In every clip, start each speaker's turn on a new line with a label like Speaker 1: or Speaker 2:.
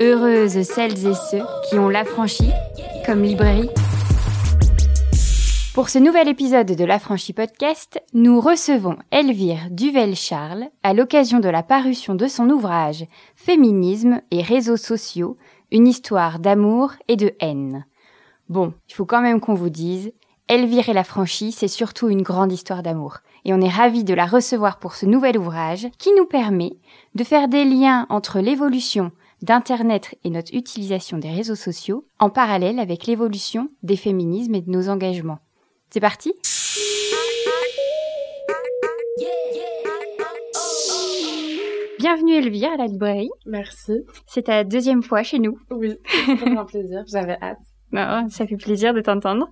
Speaker 1: Heureuses celles et ceux qui ont l'affranchi comme librairie. Pour ce nouvel épisode de l'Affranchi Podcast, nous recevons Elvire Duvel-Charles à l'occasion de la parution de son ouvrage Féminisme et réseaux sociaux, une histoire d'amour et de haine. Bon, il faut quand même qu'on vous dise, Elvire et l'affranchi, c'est surtout une grande histoire d'amour. Et on est ravis de la recevoir pour ce nouvel ouvrage qui nous permet de faire des liens entre l'évolution d'Internet et notre utilisation des réseaux sociaux en parallèle avec l'évolution des féminismes et de nos engagements. C'est parti Bienvenue Elvire à la librairie.
Speaker 2: Merci.
Speaker 1: C'est ta deuxième fois chez nous.
Speaker 2: Oui, c'est un plaisir. J'avais hâte.
Speaker 1: Ah, ça fait plaisir de t'entendre.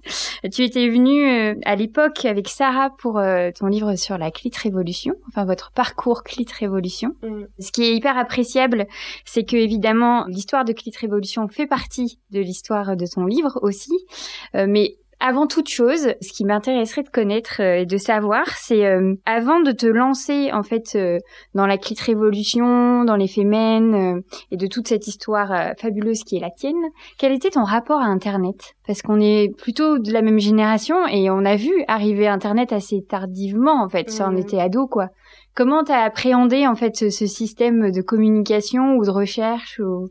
Speaker 1: Tu étais venue euh, à l'époque avec Sarah pour euh, ton livre sur la clit révolution, enfin votre parcours clit révolution.
Speaker 2: Mm.
Speaker 1: Ce qui est hyper appréciable, c'est que évidemment l'histoire de clit révolution fait partie de l'histoire de ton livre aussi, Euh, mais avant toute chose, ce qui m'intéresserait de connaître euh, et de savoir, c'est euh, avant de te lancer en fait euh, dans la clit révolution, dans les fémènes euh, et de toute cette histoire euh, fabuleuse qui est la tienne, quel était ton rapport à Internet? Parce qu'on est plutôt de la même génération et on a vu arriver Internet assez tardivement en fait, ça on
Speaker 2: Mhm.
Speaker 1: était ado quoi. Comment t'as appréhendé en fait ce, ce système de communication ou de recherche ou...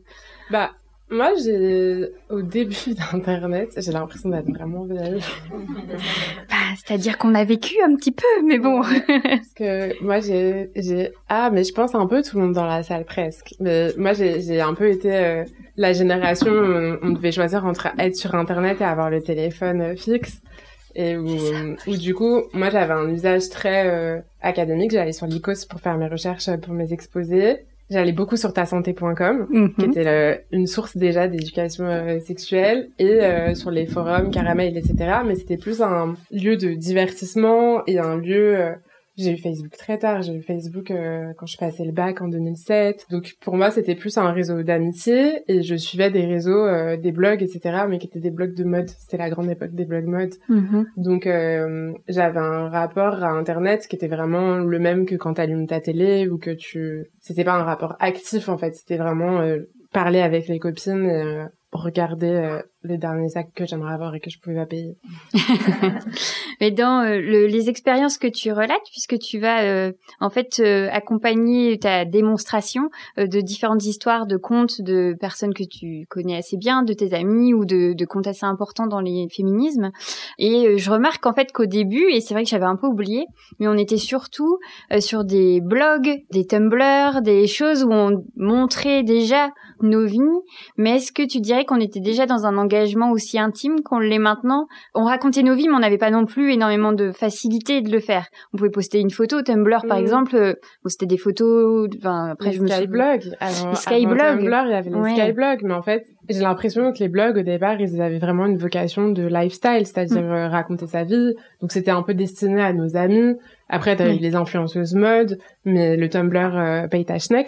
Speaker 2: Bah, moi, j'ai, au début d'Internet, j'ai l'impression d'être vraiment vieille.
Speaker 1: Bah, C'est-à-dire qu'on a vécu un petit peu, mais bon.
Speaker 2: Parce que moi, j'ai, j'ai, ah, mais je pense un peu tout le monde dans la salle presque. Mais moi, j'ai, j'ai un peu été euh, la génération où on, devait choisir entre être sur Internet et avoir le téléphone euh, fixe. Et où, où du coup, moi, j'avais un usage très euh, académique. J'allais sur l'ICOS pour faire mes recherches pour mes exposés. J'allais beaucoup sur tasanté.com. qui
Speaker 1: Mhm.
Speaker 2: était le- une source déjà d'éducation euh, sexuelle et euh, sur les forums caramel etc mais c'était plus un lieu de divertissement et un lieu euh, j'ai eu Facebook très tard. J'ai eu Facebook euh, quand je passais le bac en 2007 donc pour moi c'était plus un réseau d'amitié et je suivais des réseaux euh, des blogs etc mais qui étaient des blogs de mode. C'était la grande époque des blogs mode.
Speaker 1: Mhm.
Speaker 2: donc euh, j'avais un rapport à internet qui était vraiment le même que quand tu allumes ta télé ou que tu c'était pas un rapport actif en fait, c'était vraiment euh, parler avec les copines et euh, regarder les derniers sacs que j'aimerais avoir et que je pouvais pas payer.
Speaker 1: Mais dans euh, le- les expériences que tu relates, puisque tu vas euh, en fait euh, accompagner ta démonstration de différentes histoires de contes de personnes que tu connais assez bien, de tes amis ou de, de contes assez importants dans les féminismes. Et je remarque en fait qu'au début, et c'est vrai que j'avais un peu oublié, mais on était surtout sur des blogs, des Tumblr, des choses où on montrait déjà nos vies. Mais est-ce que tu dirais qu'on était déjà dans un engagement aussi intime qu'on l'est maintenant? On racontait nos vies, mais on n'avait pas non plus énormément de facilité de le faire. On pouvait poster une photo, Tumblr par
Speaker 2: Mhm.
Speaker 1: exemple, bon, c'était des photos. Enfin, après
Speaker 2: les
Speaker 1: je me suis.
Speaker 2: Avant, avant Tumblr, il y avait les
Speaker 1: Ouais.
Speaker 2: skyblogs, mais en fait, j'ai l'impression que les blogs au départ, ils avaient vraiment une vocation de lifestyle, c'est-à-dire
Speaker 1: Mm.
Speaker 2: euh, raconter sa vie. Donc c'était un peu destiné à nos amis. Après, t'as
Speaker 1: Oui.
Speaker 2: eu les influenceuses mode, mais le Tumblr euh,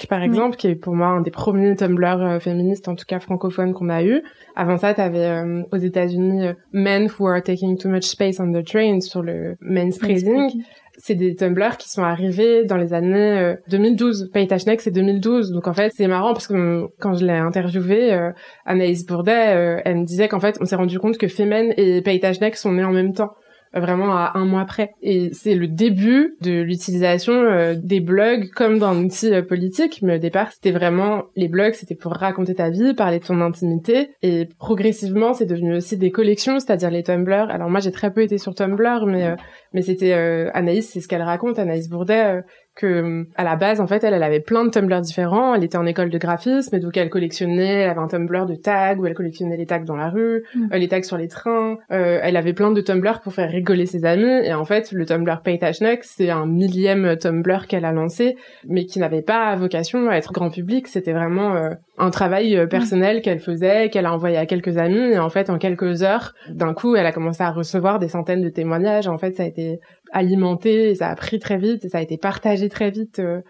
Speaker 2: par
Speaker 1: Oui.
Speaker 2: exemple, qui est pour moi un des premiers Tumblr euh, féministes, en tout cas francophones, qu'on a eu. Avant ça, t'avais euh, aux États-Unis euh, Men Who Are Taking Too Much Space on the Train sur le manspreading c'est des Tumblr qui sont arrivés dans les années euh, 2012. Paye Schneck, c'est 2012. Donc en fait, c'est marrant parce que euh, quand je l'ai interviewée, euh, Anaïs Bourdet, euh, elle me disait qu'en fait, on s'est rendu compte que Femen et Paye Schneck sont nés en même temps. Vraiment à un mois près. Et c'est le début de l'utilisation euh, des blogs comme d'un outil euh, politique, mais au départ c'était vraiment les blogs, c'était pour raconter ta vie, parler de ton intimité, et progressivement c'est devenu aussi des collections, c'est-à-dire les Tumblr. Alors moi j'ai très peu été sur Tumblr, mais euh, mais c'était euh, Anaïs, c'est ce qu'elle raconte, Anaïs Bourdet, euh, que à la base en fait elle, elle avait plein de Tumblr différents, elle était en école de graphisme et donc elle collectionnait, elle avait un Tumblr de tags où elle collectionnait les tags dans la rue,
Speaker 1: Mm.
Speaker 2: euh, les tags sur les trains, euh, elle avait plein de Tumblr pour faire rigoler ses amis. Et en fait le Tumblr Paytashneck c'est un millième Tumblr qu'elle a lancé mais qui n'avait pas vocation à être grand public, c'était vraiment euh, un travail euh, personnel qu'elle faisait, qu'elle a envoyé à quelques amis. Et en fait en quelques heures d'un coup elle a commencé à recevoir des centaines de témoignages, en fait ça a été alimenté, et ça a pris très vite, et ça a été partagé très vite euh,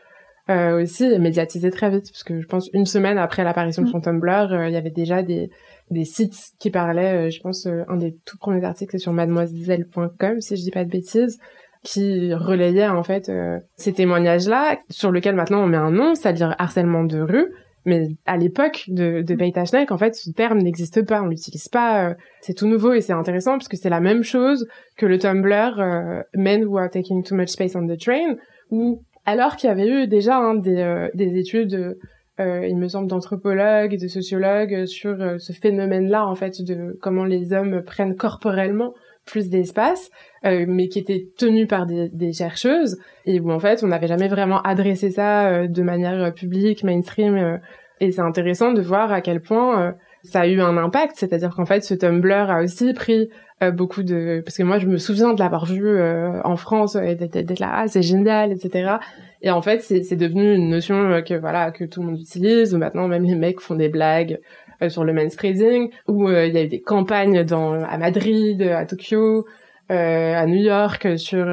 Speaker 2: euh, aussi, et médiatisé très vite, parce que je pense une semaine après l'apparition de son Tumblr, euh, il y avait déjà des, des sites qui parlaient, je pense un des tout premiers articles c'est sur mademoiselle.com, si je dis pas de bêtises, qui relayait en fait euh, ces témoignages-là, sur lesquels maintenant on met un nom, c'est-à-dire harcèlement de rue, Mais à l'époque de, de Paytashnek, en fait, ce terme n'existe pas, on l'utilise pas. c'est tout nouveau et c'est intéressant parce que c'est la même chose que le Tumblr Men Who Are Taking Too Much Space on the Train, où alors qu'il y avait eu déjà hein, des, des études euh, il me semble, d'anthropologues et de sociologues sur euh, ce phénomène-là, en fait, de comment les hommes prennent corporellement plus d'espace, euh, mais qui était tenu par des, des, chercheuses, et où en fait on n'avait jamais vraiment adressé ça de manière publique, mainstream, et c'est intéressant de voir à quel point ça a eu un impact, c'est-à-dire qu'en fait ce Tumblr a aussi pris beaucoup de... Parce que moi je me souviens de l'avoir vu en France, et d'être là, ah c'est génial, etc. Et en fait, c'est devenu une notion euh, que voilà que tout le monde utilise. Maintenant, même les mecs font des blagues euh, sur le manspreading. Où euh, il y a eu des campagnes dans à Madrid, à Tokyo, à New York sur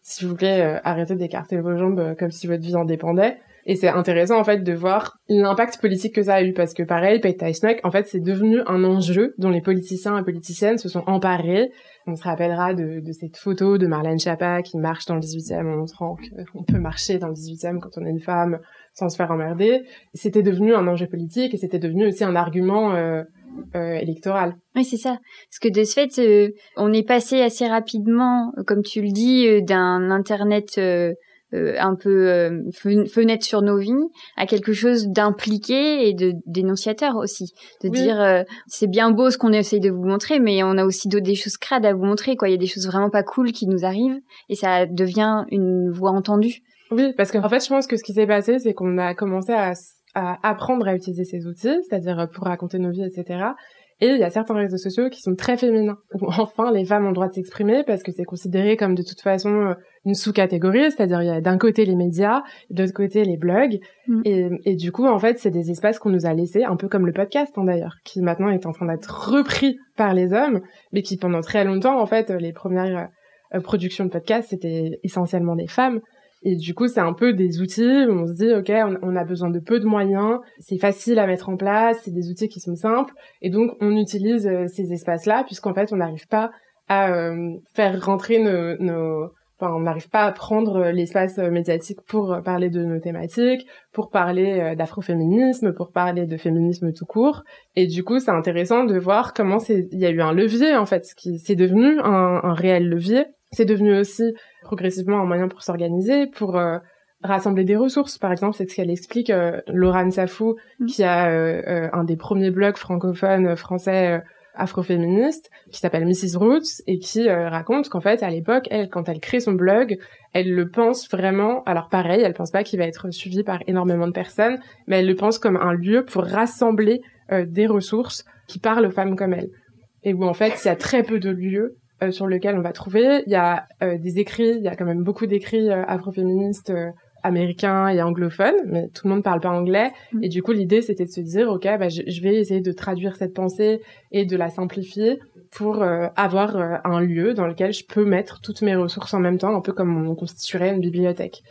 Speaker 2: si vous voulez arrêter d'écarter vos jambes comme si votre vie en dépendait. Et c'est intéressant en fait de voir l'impact politique que ça a eu parce que pareil, Pay Snack, en fait, c'est devenu un enjeu dont les politiciens et politiciennes se sont emparés. On se rappellera de, de cette photo de Marlène Schiappa qui marche dans le 18e en montrant qu'on peut marcher dans le 18e quand on est une femme sans se faire emmerder. C'était devenu un enjeu politique et c'était devenu aussi un argument euh, euh, électoral.
Speaker 1: Oui, c'est ça. Parce que de ce fait, euh, on est passé assez rapidement, comme tu le dis, euh, d'un Internet euh, un peu euh, fenêtre sur nos vies à quelque chose d'impliqué et de dénonciateur aussi de dire euh, c'est bien beau ce qu'on essaye de vous montrer mais on a aussi des choses crades à vous montrer quoi il y a des choses vraiment pas cool qui nous arrivent et ça devient une voix entendue
Speaker 2: oui parce qu'en fait je pense que ce qui s'est passé c'est qu'on a commencé à, à apprendre à utiliser ces outils c'est-à-dire pour raconter nos vies etc et il y a certains réseaux sociaux qui sont très féminins, enfin les femmes ont le droit de s'exprimer parce que c'est considéré comme de toute façon euh, une sous-catégorie, c'est-à-dire il y a d'un côté les médias, de l'autre côté les blogs, mm. et, et, du coup en fait c'est des espaces qu'on nous a laissés, un peu comme le podcast hein, d'ailleurs, qui maintenant est en train d'être repris par les hommes, mais qui pendant très longtemps en fait les premières euh, productions de podcasts c'était essentiellement des femmes. Et du coup, c'est un peu des outils où on se dit, OK, on, a besoin de peu de moyens, c'est facile à mettre en place, c'est des outils qui sont simples. Et donc, on utilise euh, ces espaces-là, puisqu'en fait, on n'arrive pas à euh, faire rentrer nos, nos... Enfin, on n'arrive pas à prendre l'espace médiatique pour parler de nos thématiques, pour parler euh, d'afroféminisme, pour parler de féminisme tout court. Et du coup, c'est intéressant de voir comment il y a eu un levier, en fait, qui c'est devenu un réel levier c'est devenu aussi progressivement un moyen pour s'organiser, pour euh, rassembler des ressources. Par exemple, c'est ce qu'elle explique euh, Laurent Safou, mm. qui a euh, un des premiers blogs francophones français afroféministes, qui s'appelle Mrs. Roots, et qui raconte qu'en fait, à l'époque, elle, quand elle crée son blog, elle le pense vraiment, alors pareil, elle pense pas qu'il va être suivi par énormément de personnes, mais elle le pense comme un lieu pour rassembler des ressources qui parlent aux femmes comme elle. Et où en fait, il y a très peu de lieux euh, sur lequel on va trouver. Il y a euh, des écrits, il y a quand même beaucoup d'écrits euh, afroféministes américains et anglophones, mais tout le monde parle pas anglais. Mm. Et du coup, l'idée, c'était de se dire, OK, bah, je, je, vais essayer de traduire cette pensée et de la simplifier pour avoir un lieu dans lequel je peux mettre toutes mes ressources en même temps, un peu comme on constituerait une bibliothèque.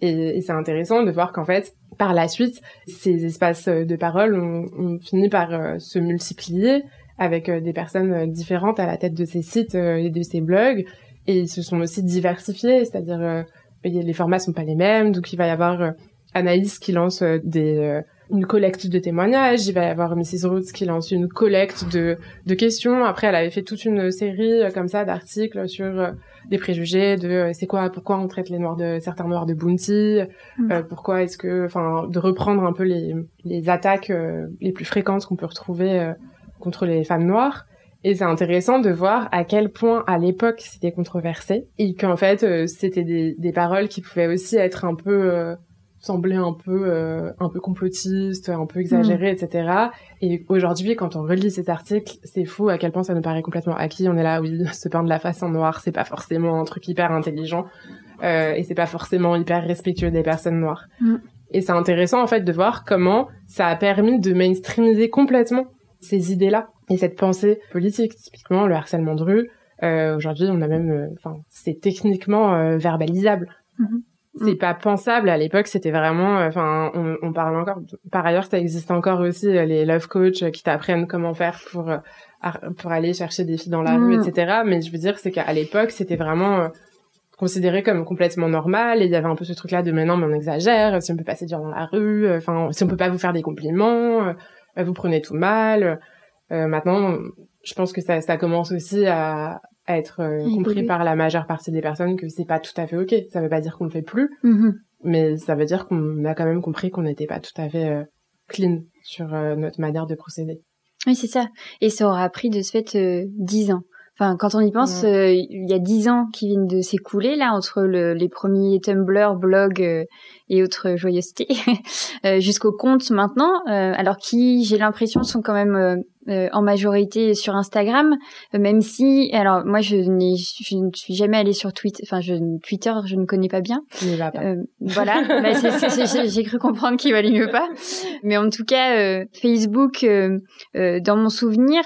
Speaker 2: Et, et c'est intéressant de voir qu'en fait, par la suite, ces espaces de parole ont, ont fini par se multiplier avec euh, des personnes euh, différentes à la tête de ces sites euh, et de ces blogs. Et ils se sont aussi diversifiés, c'est-à-dire les formats sont pas les mêmes, donc il va y avoir Anaïs qui lance des une collecte de témoignages, il va y avoir Mrs. Roots qui lance une collecte de, de questions. Après, elle avait fait toute une série comme ça d'articles sur des préjugés, de c'est quoi, pourquoi on traite les noirs de certains noirs de bounty, mm. pourquoi est-ce que, enfin, de reprendre un peu les, les attaques les plus fréquentes qu'on peut retrouver contre les femmes noires. Et c'est intéressant de voir à quel point à l'époque c'était controversé et qu'en fait euh, c'était des, des, paroles qui pouvaient aussi être un peu euh, sembler un peu euh, un peu complotistes, un peu exagérées, mm. etc. Et aujourd'hui, quand on relit cet article, c'est fou à quel point ça nous paraît complètement acquis. On est là, oui, se peindre la face en noir, c'est pas forcément un truc hyper intelligent et c'est pas forcément hyper respectueux des personnes noires. Mm. Et c'est intéressant en fait de voir comment ça a permis de mainstreamiser complètement ces idées-là et cette pensée politique. Typiquement, le harcèlement de rue, euh, aujourd'hui, on a même, euh, enfin, c'est techniquement euh, verbalisable. Mm-hmm. C'est pas pensable. À l'époque, c'était vraiment, enfin, on, on, parle encore. Par ailleurs, ça existe encore aussi les love coach qui t'apprennent comment faire pour pour aller chercher des filles dans la rue, mm. etc. Mais je veux dire, c'est qu'à l'époque, c'était vraiment considéré comme complètement normal et il y avait un peu ce truc là de mais non mais on exagère si on peut passer dire dans la rue enfin si on peut pas vous faire des compliments vous prenez tout mal maintenant je pense que ça ça commence aussi à, à être compris par la majeure partie des personnes que c'est pas tout à fait ok ça veut pas dire qu'on le fait plus mm-hmm. mais ça veut dire qu'on a quand même compris qu'on n'était pas tout à fait clean sur notre manière de procéder
Speaker 1: oui, c'est ça. Et ça aura pris de ce fait euh, dix ans. Enfin, quand on y pense, euh, il y a dix ans qui viennent de s'écouler là entre le, les premiers Tumblr, blog euh, et autres joyeusetés, jusqu'au compte maintenant. alors qui, j'ai l'impression, sont quand même en majorité sur Instagram, même si, alors moi je, je ne suis jamais allée sur Twitter, enfin je, Twitter je ne connais pas bien. voilà, bah, j'ai cru comprendre qu'il valait mieux pas. Mais en tout cas, Facebook, dans mon souvenir,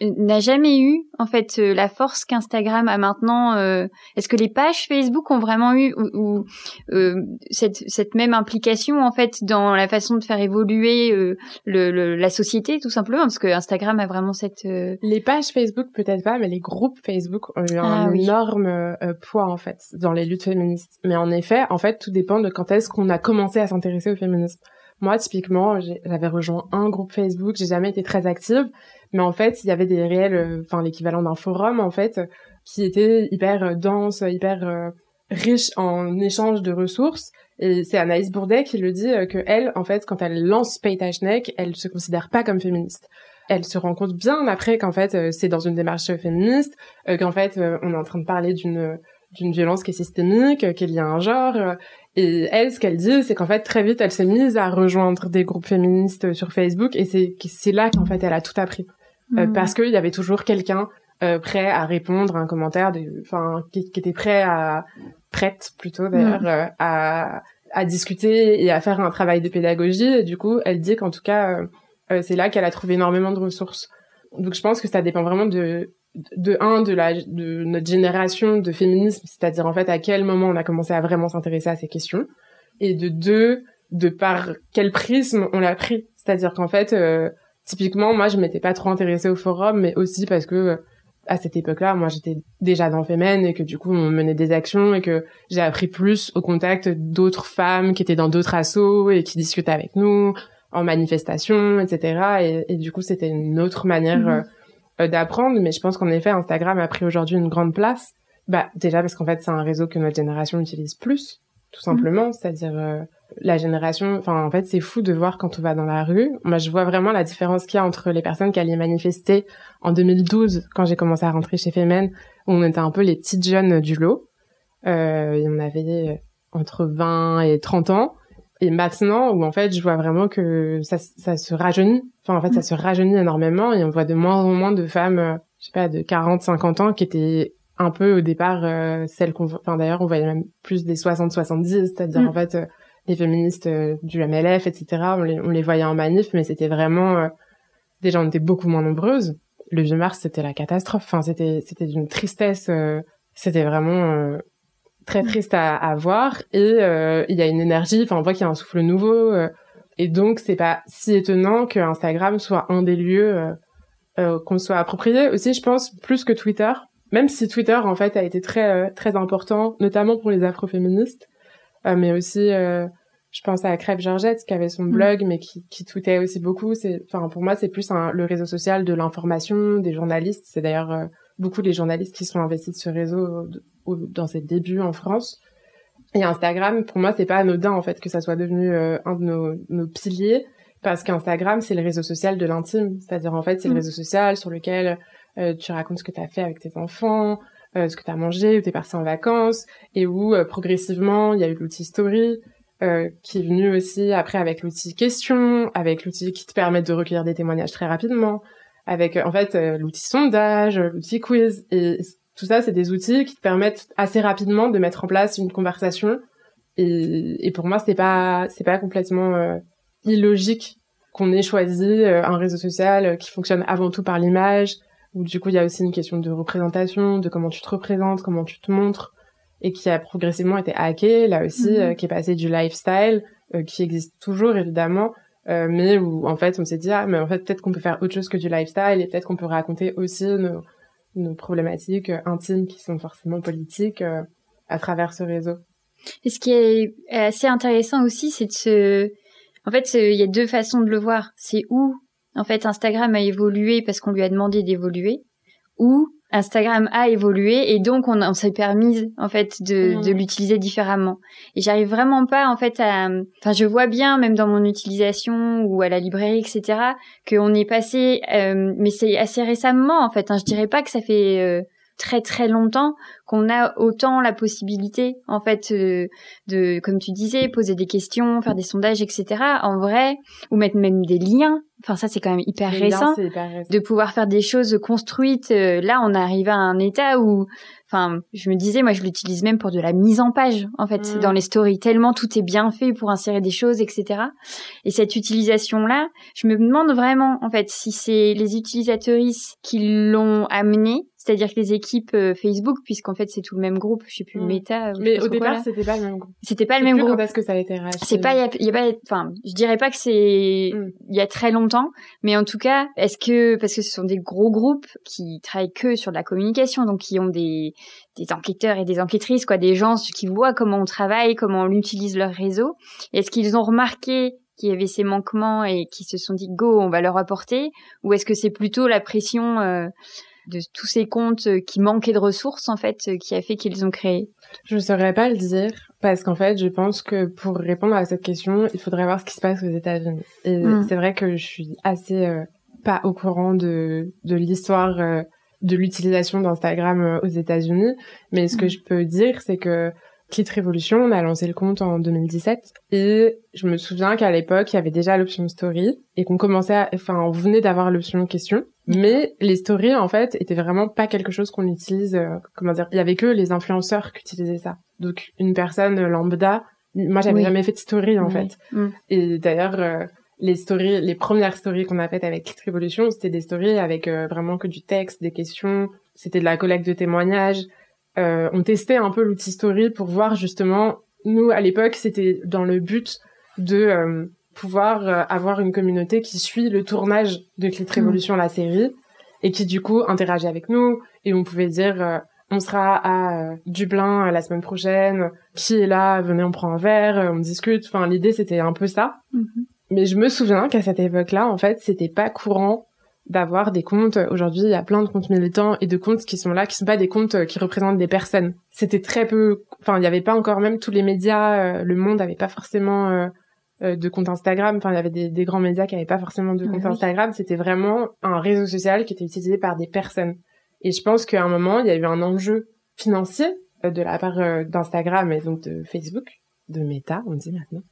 Speaker 1: n'a jamais eu en fait euh, la force qu'Instagram a maintenant. Euh, est-ce que les pages Facebook ont vraiment eu ou, euh, cette, cette même implication en fait dans la façon de faire évoluer le, la société tout simplement? Parce que Instagram a vraiment cette.
Speaker 2: Les pages Facebook peut-être pas, mais les groupes Facebook ont eu un ah énorme poids en fait dans les luttes féministes. Mais en effet, en fait, tout dépend de quand est-ce qu'on a commencé à s'intéresser au féminisme. Moi, typiquement, j'avais rejoint un groupe Facebook, j'ai jamais été très active, mais en fait, il y avait des réels, euh, enfin l'équivalent d'un forum en fait, qui était hyper euh, dense, hyper euh, riche en échange de ressources. Et c'est Anaïs Bourdet qui le dit que elle, en fait, quand elle lance Paytachnek, elle se considère pas comme féministe. Elle se rend compte bien après qu'en fait c'est dans une démarche féministe, qu'en fait on est en train de parler d'une d'une violence qui est systémique, qu'il y a un genre. Et elle, ce qu'elle dit, c'est qu'en fait, très vite, elle s'est mise à rejoindre des groupes féministes sur Facebook, et c'est c'est là qu'en fait, elle a tout appris, euh, mm. parce qu'il y avait toujours quelqu'un euh, prêt à répondre à un commentaire, enfin, qui, qui, était prêt à prête plutôt d'ailleurs mm. euh, à à discuter et à faire un travail de pédagogie. Et du coup, elle dit qu'en tout cas, c'est là qu'elle a trouvé énormément de ressources. Donc, je pense que ça dépend vraiment de de un de la de notre génération de féminisme, c'est-à-dire en fait à quel moment on a commencé à vraiment s'intéresser à ces questions, et de deux de par quel prisme on l'a pris, c'est-à-dire qu'en fait euh, typiquement moi je m'étais pas trop intéressée au forum, mais aussi parce que à cette époque-là, moi j'étais déjà dans Femen et que du coup on menait des actions et que j'ai appris plus au contact d'autres femmes qui étaient dans d'autres assos et qui discutaient avec nous en manifestation, etc. Et, et du coup c'était une autre manière mmh. Euh, euh, d'apprendre, mais je pense qu'en effet, Instagram a pris aujourd'hui une grande place. Bah, déjà parce qu'en fait, c'est un réseau que notre génération utilise plus, tout simplement. Mhm. C'est-à-dire, euh, la génération, enfin, en fait, c'est fou de voir quand on va dans la rue. Moi, je vois vraiment la différence qu'il y a entre les personnes qui allaient manifester en 2012, quand j'ai commencé à rentrer chez Femen, où on était un peu les petites jeunes du lot. Euh, et on avait entre 20 et 30 ans et maintenant où en fait je vois vraiment que ça, ça se rajeunit enfin en fait ça mm. se rajeunit énormément et on voit de moins en moins de femmes euh, je sais pas de 40 50 ans qui étaient un peu au départ euh, celles qu'on enfin d'ailleurs on voyait même plus des 60 70 c'est-à-dire mm. en fait euh, les féministes du MLF etc on les, on les voyait en manif mais c'était vraiment déjà on était beaucoup moins nombreuses le vieux mars c'était la catastrophe enfin c'était c'était d'une tristesse c'était vraiment très triste à, à voir. Et euh, il y a une énergie enfin on voit qu'il y a un souffle nouveau euh, et donc c'est pas si étonnant que Instagram soit un des lieux euh, qu'on soit approprié. Aussi je pense plus que Twitter. Même si Twitter en fait a été très très important notamment pour les afroféministes mais aussi je pense à Crève Georgette qui avait son mm. blog mais qui, qui tweetait aussi beaucoup. C'est enfin pour moi c'est plus un, le réseau social de l'information des journalistes. C'est d'ailleurs beaucoup les journalistes qui sont investis de ce réseau dans ses débuts en France. Et Instagram, pour moi, c'est pas anodin en fait que ça soit devenu euh, un de nos, nos piliers, parce qu'Instagram, c'est le réseau social de l'intime. C'est-à-dire en fait, c'est le mm. réseau social sur lequel euh, tu racontes ce que tu as fait avec tes enfants, euh, ce que tu as mangé, où tu es parti en vacances, et où progressivement, il y a eu l'outil Story, qui est venu aussi après avec l'outil question, avec l'outil qui te permet de recueillir des témoignages très rapidement, avec en fait l'outil sondage, l'outil quiz, et tout ça, c'est des outils qui te permettent assez rapidement de mettre en place une conversation. Et, et pour moi, c'est pas, c'est pas complètement euh, illogique qu'on ait choisi euh, un réseau social qui fonctionne avant tout par l'image, où du coup, il y a aussi une question de représentation, de comment tu te représentes, comment tu te montres, et qui a progressivement été hacké, là aussi, mhm. euh, qui est passé du lifestyle, qui existe toujours évidemment, mais où en fait, on s'est dit, ah, mais en fait, peut-être qu'on peut faire autre chose que du lifestyle, et peut-être qu'on peut raconter aussi nos nos problématiques euh, intimes qui sont forcément politiques euh, à travers ce réseau.
Speaker 1: Et ce qui est assez intéressant aussi, c'est de se, en fait, il y a deux façons de le voir. C'est où, en fait, Instagram a évolué parce qu'on lui a demandé d'évoluer, ou Instagram a évolué et donc on, on s'est permis en fait de, mmh. de l'utiliser différemment. Et j'arrive vraiment pas en fait à, enfin je vois bien même dans mon utilisation ou à la librairie etc qu'on est passé, euh, mais c'est assez récemment en fait. Hein, je dirais pas que ça fait euh, très très longtemps qu'on a autant la possibilité en fait euh, de comme tu disais poser des questions faire des sondages etc en vrai ou mettre même des liens. Enfin ça c'est quand même hyper récent, de pouvoir faire des choses construites. Euh, là on arrive à un état où enfin je me disais moi je l'utilise même pour de la mise en page en fait mm. dans les stories tellement tout est bien fait pour insérer des choses etc et cette utilisation là je me demande vraiment en fait si c'est les utilisateuristes qui l'ont amené c'est-à-dire que les équipes euh, Facebook, puisqu'en fait c'est tout le même groupe, je sais plus le mm. méta.
Speaker 2: Mais au départ c'était pas le même groupe.
Speaker 1: C'était pas le même groupe.
Speaker 2: Parce que ça a été racheté.
Speaker 1: C'est pas, il y, a pas, enfin, je dirais pas que c'est mm. il y a très longtemps, mais en tout cas, est-ce que parce que ce sont des gros groupes qui travaillent que sur de la communication, donc qui ont des des enquêteurs et des enquêtrices, quoi, des gens qui voient comment on travaille, comment on utilise leur réseau. Est-ce qu'ils ont remarqué qu'il y avait ces manquements et qui se sont dit go, on va leur apporter, ou est-ce que c'est plutôt la pression euh, de tous ces comptes euh, qui manquaient de ressources en fait euh, qui a fait qu'ils ont créé
Speaker 2: Je ne saurais pas le dire parce qu'en fait je pense que pour répondre à cette question il faudrait voir ce qui se passe aux États-Unis et hmm. c'est vrai que je suis assez euh, pas au courant de de l'histoire de l'utilisation d'Instagram aux États-Unis mais ce que hmm. je peux dire c'est que Clit Révolution, on a lancé le compte en 2017 et je me souviens qu'à l'époque, il y avait déjà l'option story et qu'on commençait à, enfin, on venait d'avoir l'option question. Mais les stories, en fait, étaient vraiment pas quelque chose qu'on utilise, euh, comment dire, il y avait que les influenceurs qui utilisaient ça. Donc, une personne lambda, moi, j'avais jamais fait de story, en fait. Mm. Et d'ailleurs, euh, les stories, les premières stories qu'on a faites avec Clit Révolution, c'était des stories avec euh, vraiment que du texte, des questions, c'était de la collecte de témoignages, euh, on testait un peu l'outil Story pour voir justement, nous à l'époque c'était dans le but de euh, pouvoir euh, avoir une communauté qui suit le tournage de Clit mm. Révolution, la série, et qui du coup interagit avec nous, et on pouvait dire on sera à Dublin la semaine prochaine, qui est là, venez on prend un verre, on discute, enfin l'idée c'était un peu ça. Mm-hmm. Mais je me souviens qu'à cette époque-là, en fait, c'était pas courant d'avoir des comptes. Aujourd'hui, il y a plein de comptes militants et de comptes qui sont là, qui sont pas des comptes euh, qui représentent des personnes. C'était très peu, enfin, il y avait pas encore même tous les médias, euh, le monde avait pas forcément euh, de compte Instagram. Enfin, il y avait des, grands médias qui avaient pas forcément de compte Instagram. C'était vraiment un réseau social qui était utilisé par des personnes. Et je pense qu'à un moment, il y a eu un enjeu financier de la part d'Instagram et donc de Facebook, de Meta, on dit maintenant,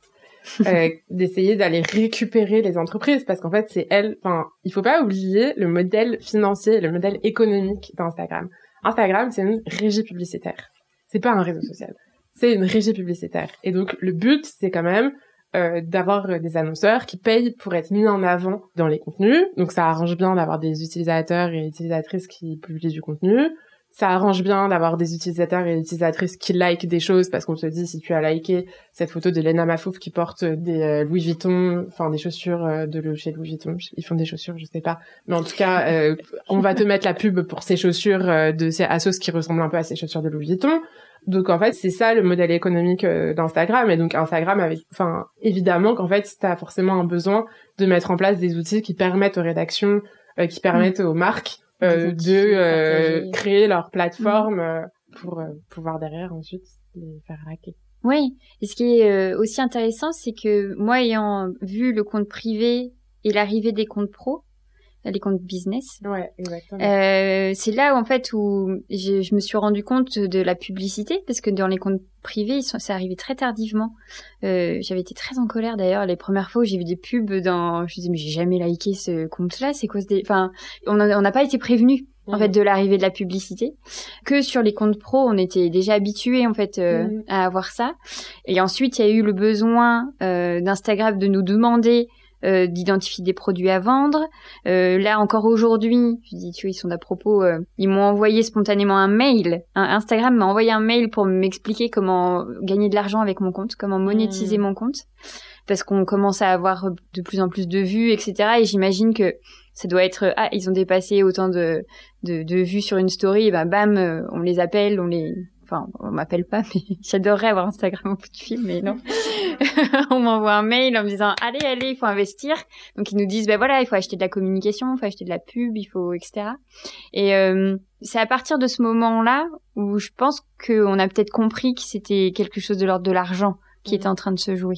Speaker 2: euh, d'essayer d'aller récupérer les entreprises parce qu'en fait c'est elles enfin il faut pas oublier le modèle financier le modèle économique d'Instagram. Instagram c'est une régie publicitaire. C'est pas un réseau social. C'est une régie publicitaire. Et donc le but c'est quand même euh, d'avoir des annonceurs qui payent pour être mis en avant dans les contenus. Donc ça arrange bien d'avoir des utilisateurs et utilisatrices qui publient du contenu ça arrange bien d'avoir des utilisateurs et utilisatrices qui like des choses parce qu'on se dit si tu as liké cette photo de Lena Mafouf qui porte des euh, Louis Vuitton, enfin des chaussures euh, de chez Louis Vuitton, ils font des chaussures, je sais pas, mais en tout cas, euh, on va te mettre la pub pour ces chaussures de ces Asos qui ressemblent un peu à ces chaussures de Louis Vuitton. Donc en fait, c'est ça le modèle économique d'Instagram. Et donc Instagram avec enfin évidemment qu'en fait, tu as forcément un besoin de mettre en place des outils qui permettent aux rédactions qui permettent aux marques euh, de euh, créer leur plateforme mm. euh, pour pouvoir derrière ensuite les faire hacker.
Speaker 1: Oui, et ce qui est aussi intéressant, c'est que moi ayant vu le compte privé et l'arrivée des comptes pro, les comptes business.
Speaker 2: Ouais, exactement.
Speaker 1: Euh, c'est là où, en fait où je, me suis rendu compte de la publicité parce que dans les comptes privés, c'est arrivé très tardivement. Euh, J'avais été très en colère d'ailleurs les premières fois où j'ai vu des pubs dans. Je me disais mais j'ai jamais liké ce compte-là. C'est quoi des. Enfin, on n'a pas été prévenu en fait de l'arrivée de la publicité que sur les comptes pro on était déjà habitué en fait euh, mm. à avoir ça et ensuite il y a eu le besoin euh, d'Instagram de nous demander euh, d'identifier des produits à vendre. Euh, là encore aujourd'hui, je dis tu vois ils sont à propos, euh, ils m'ont envoyé spontanément un mail. Instagram m'a envoyé un mail pour m'expliquer comment gagner de l'argent avec mon compte, comment monétiser hmm. mon compte, parce qu'on commence à avoir de plus en plus de vues, etc. Et j'imagine que ça doit être ah ils ont dépassé autant de de, de vues sur une story, et ben bam on les appelle, on les enfin, on m'appelle pas, mais j'adorerais avoir Instagram au bout du film, mais non. on m'envoie un mail en me disant, allez, allez, il faut investir. Donc ils nous disent, ben voilà, il faut acheter de la communication, il faut acheter de la pub, il faut, etc. Et euh, c'est à partir de ce moment-là où je pense qu'on a peut-être compris que c'était quelque chose de l'ordre de l'argent qui était en train de se jouer.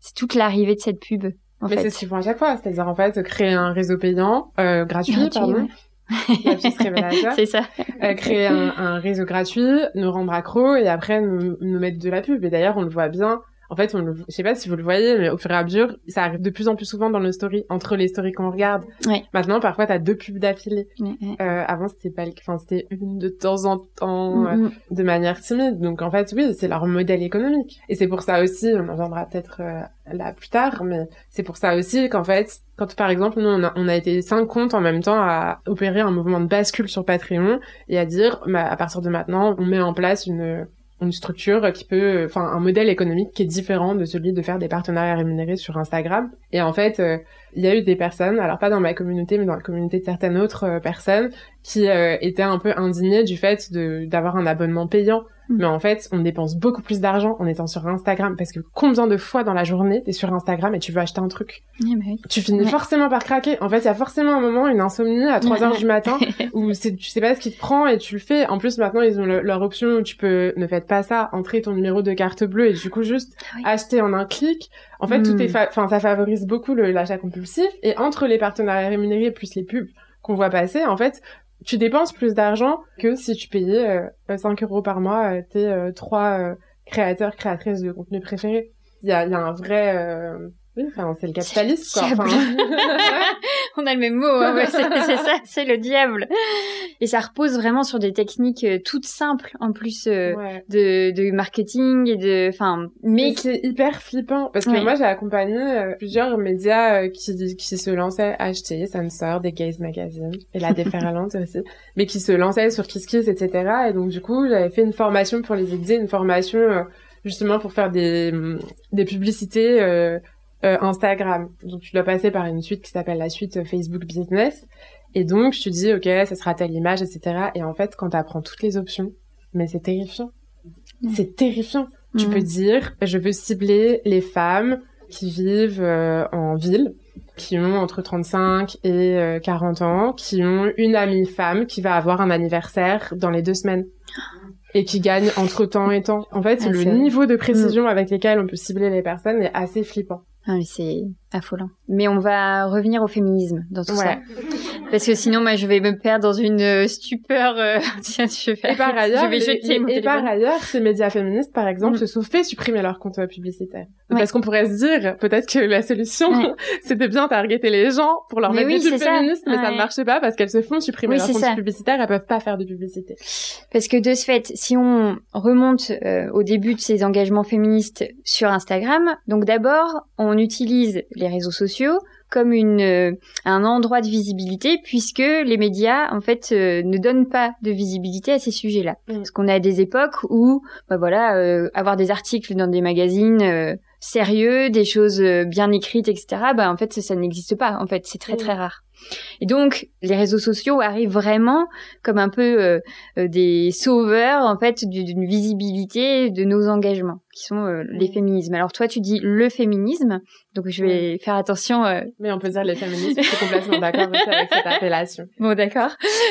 Speaker 1: C'est toute l'arrivée de cette pub. En
Speaker 2: mais
Speaker 1: fait.
Speaker 2: c'est ce qu'ils font à chaque fois, c'est-à-dire en fait créer un réseau payant euh, gratuit,
Speaker 1: Gratuit,
Speaker 2: pardon.
Speaker 1: ouais. C'est ça.
Speaker 2: Euh, créer un, un réseau gratuit, nous rendre accro et après nous, nous mettre de la pub. Et d'ailleurs, on le voit bien. En fait, on le, je sais pas si vous le voyez, mais au fur et à mesure, ça arrive de plus en plus souvent dans nos stories, entre les stories qu'on regarde.
Speaker 1: Ouais.
Speaker 2: Maintenant, parfois, t'as deux pubs d'affilée.
Speaker 1: Ouais, ouais.
Speaker 2: Euh, avant, c'était pas, le- enfin, c'était une de temps en temps, euh,
Speaker 1: Mm, mm.
Speaker 2: de manière timide. Donc, en fait, oui, c'est leur modèle économique. Et c'est pour ça aussi, on en reviendra peut-être euh, là plus tard, mais c'est pour ça aussi qu'en fait, quand par exemple, nous, on a, on a été cinq comptes en même temps à opérer un mouvement de bascule sur Patreon et à dire, bah, à partir de maintenant, on met en place une une structure qui peut, enfin un modèle économique qui est différent de celui de faire des partenariats rémunérés sur Instagram. Et en fait, euh, il y a eu des personnes, alors pas dans ma communauté, mais dans la communauté de certaines autres euh, personnes, qui euh, étaient un peu indignées du fait d'avoir un abonnement payant.
Speaker 1: Mm.
Speaker 2: Mais en fait, on dépense beaucoup plus d'argent en étant sur Instagram parce que combien de fois dans la journée t'es sur Instagram et tu veux acheter un truc,
Speaker 1: bah oui.
Speaker 2: tu finis
Speaker 1: Ouais.
Speaker 2: forcément par craquer. En fait, il y a forcément un moment, une insomnie à 3
Speaker 1: Ouais.
Speaker 2: heures du matin où c'est tu sais pas ce qui te prend et tu le fais. En plus, maintenant, ils ont le- leur option où tu peux ne faites pas ça, entrer ton numéro de carte bleue et du coup juste
Speaker 1: Ah oui.
Speaker 2: acheter en un clic. En fait, tout
Speaker 1: Mm.
Speaker 2: est, fa- enfin, ça favorise beaucoup le- l'achat compulsif et entre les partenariats rémunérés plus les pubs qu'on voit passer, en fait, tu dépenses plus d'argent que si tu payais euh, 5 euros par mois euh, tes euh, trois euh, créateurs, créatrices de contenu préférés. Il y a un vrai... Oui, enfin, c'est le capitalisme, quoi.
Speaker 1: Diable.
Speaker 2: Enfin,
Speaker 1: On a le même mot, hein, ouais, c'est ça, c'est le diable. Et ça repose vraiment sur des techniques euh, toutes simples, en plus euh,
Speaker 2: ouais.
Speaker 1: de, de marketing et de, enfin,
Speaker 2: Mais c'est hyper flippant parce que moi j'ai accompagné euh, plusieurs médias qui qui se lançaient acheter Sensor, des Gays Magazine et la Déferlante aussi, mais qui se lançaient sur KissKiss etc. Et donc du coup j'avais fait une formation pour les aider, une formation justement pour faire des des publicités euh, euh, Instagram. Donc tu dois passer par une suite qui s'appelle la suite euh, Facebook Business. Et donc je te dis ok ça sera telle image etc. Et en fait quand tu apprends toutes les options, mais c'est terrifiant. C'est terrifiant. Tu
Speaker 1: Mm.
Speaker 2: peux dire, je veux cibler les femmes qui vivent euh, en ville, qui ont entre 35 et euh, 40 ans, qui ont une amie femme qui va avoir un anniversaire dans les deux semaines et qui gagne entre temps et temps. En fait,
Speaker 1: Ah,
Speaker 2: le niveau de précision avec lesquels on peut cibler les personnes est assez flippant.
Speaker 1: Ah, c'est affolant. Mais on va revenir au féminisme dans tout ça. Parce que sinon, moi, je vais me perdre dans une euh, stupeur. euh, Tiens, je vais,
Speaker 2: Et par ailleurs,
Speaker 1: je vais jeter mon
Speaker 2: et par
Speaker 1: téléphone.
Speaker 2: ailleurs, ces médias féministes, par exemple,
Speaker 1: Mm.
Speaker 2: se sont fait supprimer leur compte publicitaire.
Speaker 1: Ouais.
Speaker 2: Parce qu'on pourrait se dire, peut-être que la solution,
Speaker 1: Ouais.
Speaker 2: de bien targeter les gens pour leur
Speaker 1: Mais
Speaker 2: mettre
Speaker 1: oui,
Speaker 2: des pubs féministes, mais ça ne marche pas parce qu'elles se font supprimer
Speaker 1: Oui,
Speaker 2: leur compte
Speaker 1: ça.
Speaker 2: publicitaire, elles peuvent pas faire de publicité.
Speaker 1: Parce que de ce fait, si on remonte euh, au début de ces engagements féministes sur Instagram, donc d'abord, on utilise les réseaux sociaux comme une euh, un endroit de visibilité puisque les médias en fait euh, ne donnent pas de visibilité à ces sujets-là.
Speaker 2: Mm.
Speaker 1: Parce qu'on a des époques où bah voilà euh, avoir des articles dans des magazines sérieux, des choses euh, bien écrites, etc. Bah en fait ça, ça n'existe pas. En fait c'est très très rare. Et donc les réseaux sociaux arrivent vraiment comme un peu euh, euh, des sauveurs en fait du- d'une visibilité de nos engagements qui sont euh, les féminismes. Alors toi tu dis le féminisme, donc je vais faire attention. euh,
Speaker 2: Mais on peut dire les féministes, je suis complètement d'accord avec cette appellation.
Speaker 1: Bon d'accord.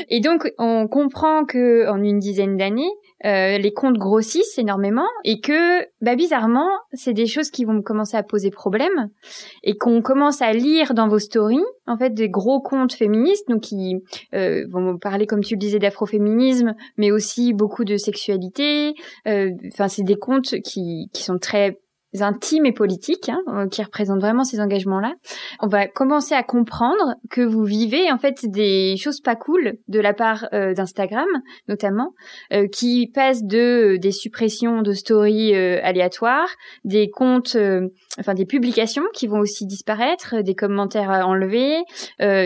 Speaker 1: Et donc on comprend que en une dizaine d'années euh, les comptes grossissent énormément et que bah bizarrement c'est des choses qui vont commencer à poser problème et qu'on commence à lire dans vos stories en fait des gros comptes féministes donc qui euh, vont parler comme tu le disais d'afroféminisme mais aussi beaucoup de sexualité. Euh, enfin c'est des comptes qui qui sont très intimes et politiques hein, euh, qui représentent vraiment ces engagements là on va commencer à comprendre que vous vivez en fait des choses pas cool de la part euh, d'Instagram notamment euh, qui passent de des suppressions de stories euh, aléatoires des comptes enfin des publications qui vont aussi disparaître des commentaires enlevés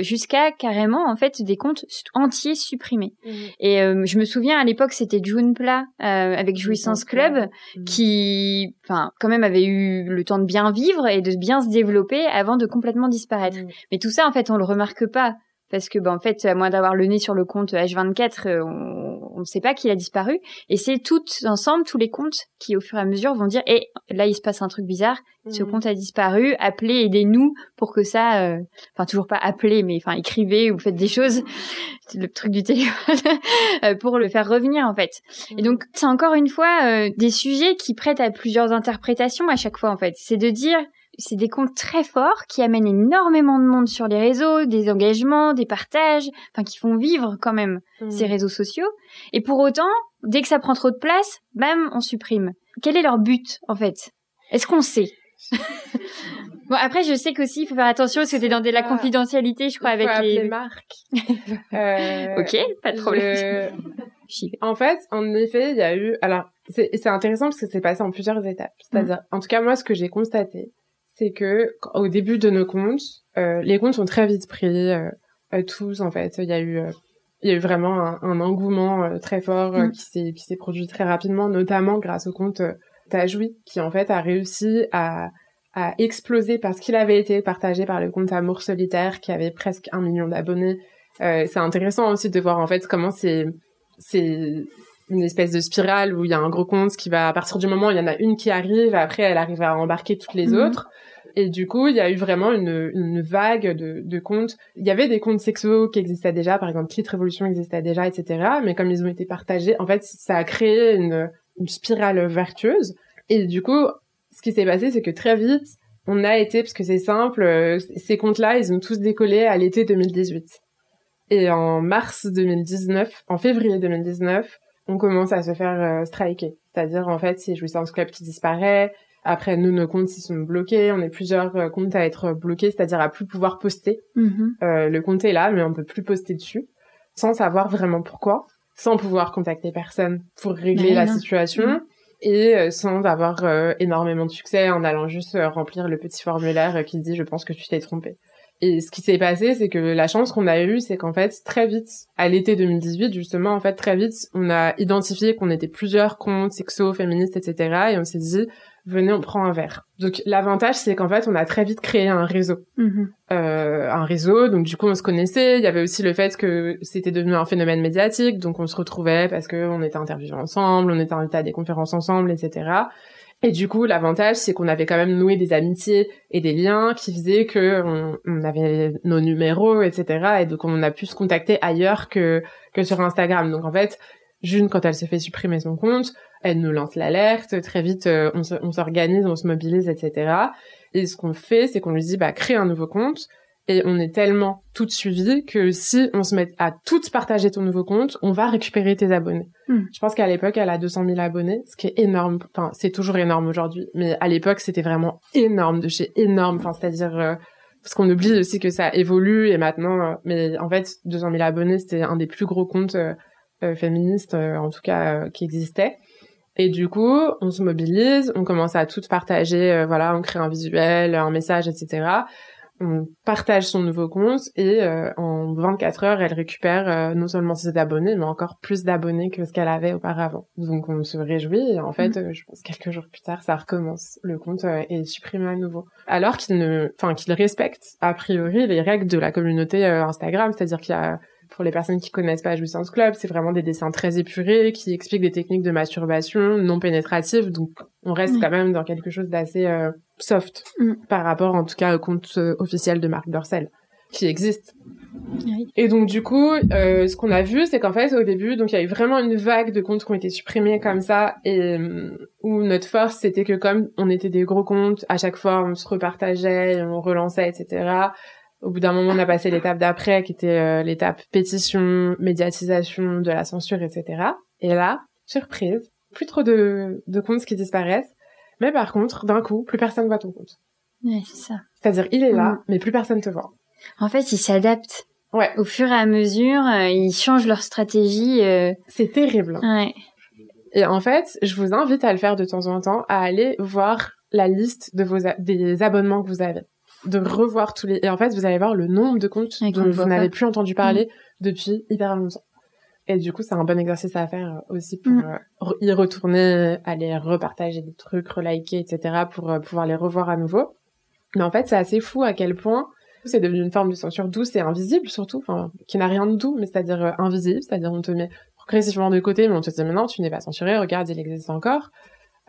Speaker 1: jusqu'à carrément en fait des comptes entiers supprimés. Et euh, je me souviens à l'époque c'était Junpla euh, avec Jouissance Club
Speaker 2: Mm.
Speaker 1: qui enfin quand même avait eu le temps de bien vivre et de bien se développer avant de complètement disparaître.
Speaker 2: Mm.
Speaker 1: Mais tout ça en fait on le remarque pas parce que ben en fait à moins d'avoir le nez sur le compte H24 euh, on ne sait pas qu'il a disparu. Et c'est toutes ensemble tous les comptes qui au fur et à mesure vont dire et eh, là il se passe un truc bizarre. Ce mhm. compte a disparu. Appelez aidez-nous pour que ça euh, enfin toujours pas appelez mais enfin écrivez ou faites des choses. Le truc du téléphone euh, pour le faire revenir en fait. Et donc c'est encore une fois des sujets qui prêtent à plusieurs interprétations à chaque fois en fait. C'est de dire c'est des comptes très forts qui amènent énormément de monde sur les réseaux, des engagements, des partages, enfin qui font vivre quand même mmh. ces réseaux sociaux. Et pour autant, dès que ça prend trop de place, bam, on supprime. Quel est leur but en fait? Est-ce qu'on sait? Bon après je sais qu'aussi il faut faire attention parce que t'es dans de la ah. confidentialité je crois avec les...
Speaker 2: les marques. euh,
Speaker 1: ok, pas de problème.
Speaker 2: en fait, en effet, il y a eu alors c'est intéressant parce que c'est passé en plusieurs étapes. C'est-à-dire, mmh. en tout cas moi, ce que j'ai constaté, c'est que au début de nos comptes, euh, les comptes sont très vite pris, euh, euh tous en fait. Il y a eu, euh, il y a eu vraiment un, un engouement très fort mm. qui s'est qui s'est produit très rapidement, notamment grâce au compte Tajoui, qui en fait a réussi à à exploser parce qu'il avait été partagé par le compte Amour Solitaire, qui avait presque un million d'abonnés. c'est intéressant aussi de voir en fait comment c'est une espèce de spirale où il y a un gros compte qui va à partir du moment où il y en a une qui arrive après elle arrive à embarquer toutes les mhm. autres. Et du coup il y a eu vraiment une, une vague de, de comptes il y avait des comptes sexuaux qui existaient déjà par exemple Clit Révolution existait déjà etc mais comme ils ont été partagés en fait ça a créé une, une spirale vertueuse. Et du coup ce qui s'est passé c'est que très vite on a été parce que c'est simple euh, ces comptes là ils ont tous décollé à l'été 2018 et en mars 2019 en février 2019 on commence à se faire euh, striker. C'est-à-dire, en fait, c'est Jouissance Club qui disparaît. Après, nous, nos comptes, ils sont bloqués. On est plusieurs euh, comptes à être bloqués, c'est-à-dire à plus pouvoir poster. Mm-hmm. Euh, le compte est là, mais on peut plus poster dessus, sans savoir vraiment pourquoi, sans pouvoir contacter personne pour régler la situation. Mm. Et sans avoir énormément de succès en allant juste remplir le petit formulaire qui dit je pense que tu t'es trompé. Et ce qui s'est passé, c'est que la chance qu'on a eue, c'est qu'en fait, très vite, à l'été 2018, justement, en fait, très vite, on a identifié qu'on était plusieurs comptes sexo, féministes, etc. Et on s'est dit, venez, on prend un verre. Donc, l'avantage, c'est qu'en fait, on a très vite créé un réseau. Mm-hmm. Euh, un réseau, donc du coup, on se connaissait. Il y avait aussi le fait que c'était devenu un phénomène médiatique, donc on se retrouvait parce qu'on était interviewés ensemble, on était invités à des conférences ensemble, etc. Et du coup, l'avantage, c'est qu'on avait quand même noué des amitiés et des liens qui faisaient que on, avait nos numéros, etc. Et donc, on a pu se contacter ailleurs que, que sur Instagram. Donc, en fait, June, quand elle se fait supprimer son compte, elle nous lance l'alerte. Très vite, euh, on s'organise, on, on se mobilise, etc. Et ce qu'on fait, c'est qu'on lui dit, bah, crée un nouveau compte et on est tellement toutes suivies que si on se met à toutes partager ton nouveau compte, on va récupérer tes abonnés. Hmm. Je pense qu'à l'époque, elle a 200 000 abonnés, ce qui est énorme. Enfin, c'est toujours énorme aujourd'hui, mais à l'époque, c'était vraiment énorme de chez énorme. Enfin, c'est-à-dire euh, parce qu'on oublie aussi que ça évolue et maintenant, euh, mais en fait, 200 000 abonnés, c'était un des plus gros comptes euh, féministes, en tout cas, qui existait. Et du coup, on se mobilise, on commence à toutes partager, voilà, on crée un visuel, un message, etc on partage son nouveau compte et euh, en 24 heures, elle récupère euh, non seulement ses abonnés, mais encore plus d'abonnés que ce qu'elle avait auparavant. Donc on se réjouit et en fait, mm. euh, je pense quelques jours plus tard, ça recommence. Le compte est supprimé à nouveau. Alors qu'il ne, enfin qu'il respecte a priori les règles de la communauté Instagram, c'est-à-dire qu'il y a pour les personnes qui connaissent pas Jouissance Club, c'est vraiment des dessins très épurés qui expliquent des techniques de masturbation non pénétratives. Donc, on reste quand même dans quelque chose d'assez euh, soft mm. par rapport, en tout cas, au compte euh, officiel de Marc Dorcel qui existe. Et donc du coup, euh, ce qu'on a vu, c'est qu'en fait au début, donc il y a eu vraiment une vague de comptes qui ont été supprimés comme ça, et où notre force c'était que comme on était des gros comptes, à chaque fois on se repartageait, on relançait, etc. Au bout d'un moment, on a passé l'étape d'après, qui était euh, l'étape pétition, médiatisation de la censure, etc. Et là, surprise, plus trop de, de comptes qui disparaissent. Mais par contre, d'un coup, plus personne voit ton compte.
Speaker 1: Ouais, c'est ça.
Speaker 2: C'est-à-dire, il est là, mm. mais plus personne te voit.
Speaker 1: En fait, ils s'adaptent.
Speaker 2: Ouais.
Speaker 1: Au fur et à mesure, euh, ils changent leur stratégie. Euh...
Speaker 2: C'est terrible.
Speaker 1: Ouais.
Speaker 2: Et en fait, je vous invite à le faire de temps en temps, à aller voir la liste de vos des abonnements que vous avez de revoir tous les et en fait vous allez voir le nombre de comptes dont vous n'avez plus entendu parler mm. depuis hyper longtemps et du coup c'est un bon exercice à faire aussi pour mm. euh, y retourner aller repartager des trucs reliker etc pour euh, pouvoir les revoir à nouveau mais en fait c'est assez fou à quel point c'est devenu une forme de censure douce et invisible surtout, enfin qui n'a rien de doux, mais c'est-à-dire euh, invisible, c'est-à-dire on te met progressivement de côté, mais on te dit mais non, tu n'es pas censuré, regarde, il existe encore.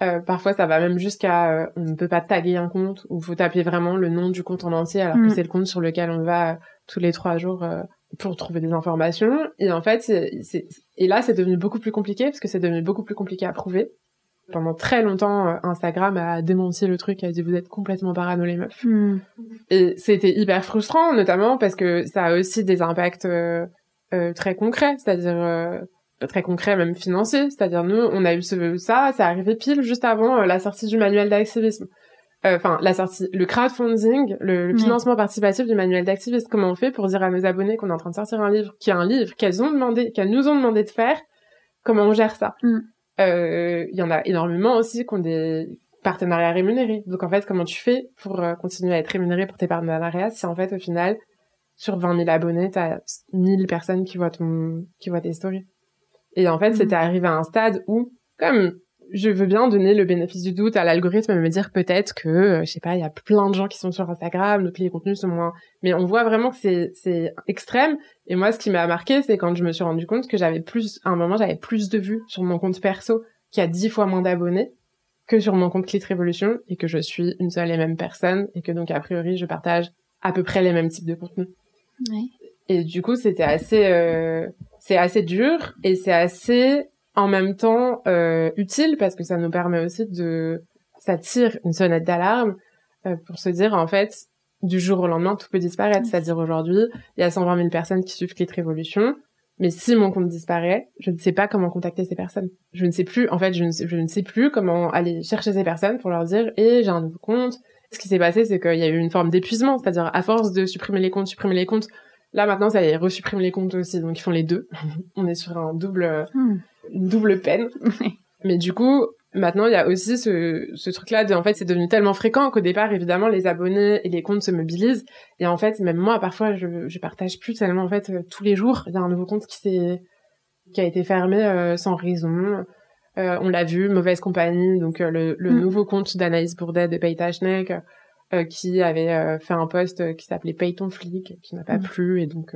Speaker 2: Euh, parfois, ça va même jusqu'à euh, on ne peut pas taguer un compte ou faut taper vraiment le nom du compte en entier alors que
Speaker 1: Mm.
Speaker 2: c'est le compte sur lequel on va euh, tous les trois jours euh, pour trouver des informations. Et en fait, c'est, et là, c'est devenu beaucoup plus compliqué parce que c'est devenu beaucoup plus compliqué à prouver. Pendant très longtemps, euh, Instagram a démenti le truc, a dit vous êtes complètement parano les meufs.
Speaker 1: Hmm.
Speaker 2: Et c'était hyper frustrant, notamment parce que ça a aussi des impacts euh, euh, très concrets, c'est-à-dire euh, très concrets, même financiers. C'est-à-dire nous, on a eu ce, ça, c'est arrivé pile juste avant euh, la sortie du manuel d'activisme. Euh, Enfin, la sortie, le crowdfunding, le, le
Speaker 1: Ouais.
Speaker 2: financement participatif du manuel d'activisme. Comment on fait pour dire à nos abonnés qu'on est en train de sortir un livre, qui est un livre qu'elles ont demandé, qu'elles nous ont demandé de faire Comment on gère ça?
Speaker 1: Mm.
Speaker 2: Euh, Il y en a énormément aussi qui ont des partenariats rémunérés. Donc en fait, comment tu fais pour euh, continuer à être rémunéré pour tes partenariats si en fait au final sur 20 000 abonnés, t'as 1000 personnes qui voient ton, qui voient tes stories? Et en fait,
Speaker 1: Mhm.
Speaker 2: c'était arrivé à un stade où, comme je veux bien donner le bénéfice du doute à l'algorithme et me dire peut-être que, euh, je sais pas, il y a plein de gens qui sont sur Instagram, donc les contenus sont moins, mais on voit vraiment que c'est, c'est extrême. Et moi, ce qui m'a marqué, c'est quand je me suis rendu compte que j'avais plus, à un moment, j'avais plus de vues sur mon compte perso qui a 10 fois moins d'abonnés que sur mon compte Clit Révolution et que je suis une seule et même personne et que donc, a priori, je partage à peu près les mêmes types de contenus.
Speaker 1: Ouais.
Speaker 2: Et du coup, c'était assez, euh, c'est assez dur et c'est assez, en même temps, euh, utile parce que ça nous permet aussi de, ça tire une sonnette d'alarme euh, pour se dire, en fait, du jour au lendemain, tout peut disparaître. C'est-à-dire aujourd'hui, il y a 120 000 personnes qui suivent Clit Révolution. Mais si mon compte disparaît, je ne sais pas comment contacter ces personnes. Je ne sais plus, en fait, je ne sais, je ne sais plus comment aller chercher ces personnes pour leur dire, et j'ai un nouveau compte. Ce qui s'est passé, c'est qu'il y a eu une forme d'épuisement. C'est-à-dire, à force de supprimer les comptes, supprimer les comptes, Là maintenant, ça y est, ils resuppriment les comptes aussi, donc ils font les deux. On est sur un double, euh,
Speaker 1: Hmm.
Speaker 2: Une double peine. Mais du coup, maintenant, il y a aussi ce, ce truc-là de, en fait, c'est devenu tellement fréquent qu'au départ, évidemment, les abonnés et les comptes se mobilisent. Et en fait, même moi, parfois, je, je partage plus tellement, en fait, euh, tous les jours, il y a un nouveau compte qui s'est, qui a été fermé euh, sans raison. Euh, on l'a vu, mauvaise compagnie, donc euh, le, le
Speaker 1: Mm.
Speaker 2: nouveau compte d'Anaïs Bourdet de Paytachnek, euh, qui avait fait un post qui s'appelait Paye ton flic, qui n'a pas
Speaker 1: Mm.
Speaker 2: plu, et donc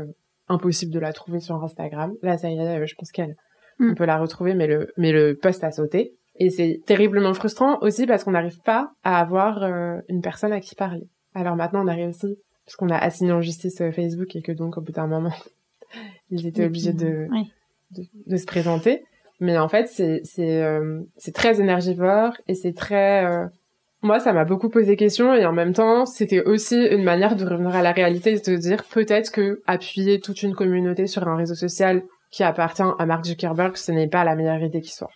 Speaker 2: impossible de la trouver sur Instagram. Là, ça y est, je pense qu'elle,
Speaker 1: Mm.
Speaker 2: on peut la retrouver, mais le, mais le post a sauté. Et c'est terriblement frustrant aussi parce qu'on n'arrive pas à avoir euh, une personne à qui parler. Alors maintenant, on a réussi, parce qu'on a assigné en justice euh, Facebook et que donc, au bout d'un moment, ils étaient obligés de, de, de se présenter. Mais en fait, c'est c'est euh, très énergivore et c'est très euh, moi ça m'a beaucoup posé question et en même temps c'était aussi une manière de revenir à la réalité et de se dire peut-être que appuyer toute une communauté sur un réseau social qui appartient à Mark Zuckerberg ce n'est pas la meilleure idée qui soit.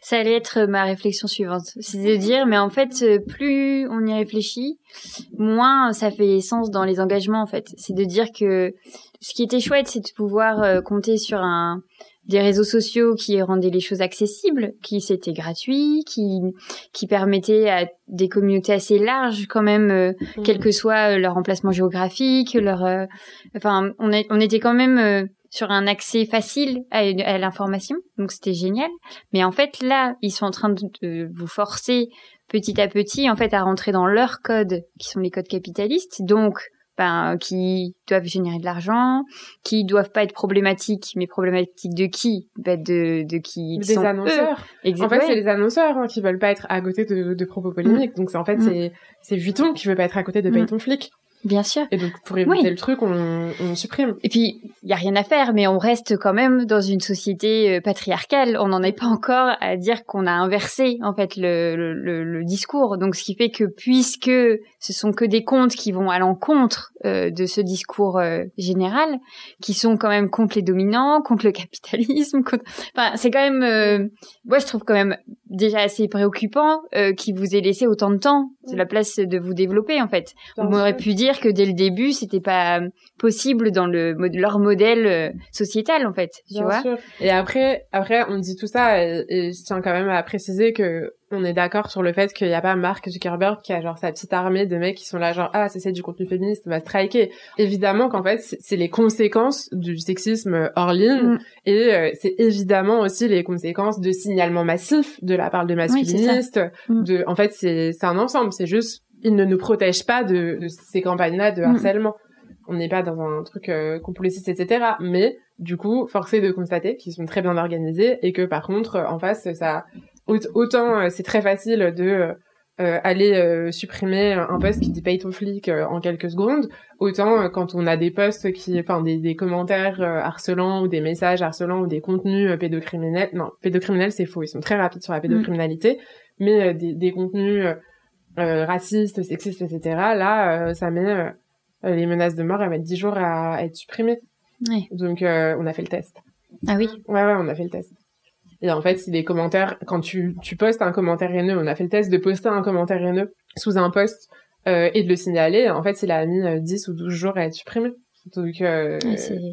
Speaker 1: Ça allait être ma réflexion suivante. C'est de dire, mais en fait, euh, plus on y réfléchit, moins ça fait sens dans les engagements, en fait. C'est de dire que ce qui était chouette, c'est de pouvoir euh, compter sur un des réseaux sociaux qui rendaient les choses accessibles, qui c'était gratuit, qui qui permettaient à des communautés assez larges quand même, euh, quel que soit euh, leur emplacement géographique, leur, euh, enfin, on, est, on était quand même euh, sur un accès facile à, l'information, donc c'était génial. Mais en fait, là, ils sont en train de, de vous forcer petit à petit, en fait, à rentrer dans leurs codes, qui sont les codes capitalistes, donc ben, qui doivent générer de l'argent, qui doivent pas être problématiques, mais problématiques de qui? Ben, de, de qui
Speaker 2: des
Speaker 1: sont
Speaker 2: annonceurs. En fait, c'est les annonceurs hein, qui veulent pas être à côté de, de propos polémiques. Donc, c'est en fait,
Speaker 1: Mm.
Speaker 2: c'est c'est Vuitton qui veut pas être à côté de
Speaker 1: Mm.
Speaker 2: Paye ton flic.
Speaker 1: Bien sûr.
Speaker 2: Et donc, pour éviter
Speaker 1: Oui.
Speaker 2: le truc, on, on supprime.
Speaker 1: Et puis, il y a rien à faire, mais on reste quand même dans une société euh, patriarcale. On n'en est pas encore à dire qu'on a inversé en fait le, le, le- le discours. Donc, ce qui fait que puisque ce sont que des comptes qui vont à l'encontre euh, de ce discours euh, général, qui sont quand même contre les dominants, contre le capitalisme, contre... enfin, c'est quand même, euh, moi je trouve quand même déjà assez préoccupant euh, qu'il vous ait laissé autant de temps, de la place de vous développer en fait. On aurait pu dire que dès le début, c'était pas possible dans le leur modèle euh, sociétal en fait, tu
Speaker 2: Bien
Speaker 1: vois.
Speaker 2: sûr. Et après, après, on dit tout ça et, et je tiens quand même à préciser que on est d'accord sur le fait qu'il n'y a pas Mark Zuckerberg qui a genre sa petite armée de mecs qui sont là genre ah c'est c'est du contenu féministe on va striker. Évidemment qu'en fait c'est les conséquences du sexisme hors ligne
Speaker 1: Mm.
Speaker 2: et euh, c'est évidemment aussi les conséquences de signalement massif de la part de masculinistes.
Speaker 1: Mm.
Speaker 2: De en fait c'est c'est un ensemble. C'est juste ils ne nous protègent pas de, de ces campagnes-là de
Speaker 1: Mm.
Speaker 2: harcèlement. On n'est pas dans un truc euh, complotiste, etc. Mais du coup, forcé de constater qu'ils sont très bien organisés et que par contre, en face, ça autant euh, c'est très facile de euh, euh, aller euh, supprimer un post qui dit paye ton flic euh, en quelques secondes, autant euh, quand on a des posts qui, enfin des, des commentaires euh, harcelants ou des messages harcelants ou des contenus euh, pédocriminels. Non, pédocriminels c'est faux, ils sont très rapides sur la pédocriminalité, mais euh, des, des contenus racistes, sexistes, etc. Là, euh, ça met euh, les menaces de mort, elles mettent 10 jours à, à être supprimées.
Speaker 1: Ouais.
Speaker 2: Donc euh, on a fait le test.
Speaker 1: Ah oui.
Speaker 2: Ouais, ouais, on a fait le test. Et en fait, si les commentaires, quand tu, tu postes un commentaire haineux, on a fait le test de poster un commentaire haineux sous un post euh, et de le signaler, en fait, il a mis euh, 10 ou 12 jours à être supprimé. Donc, euh,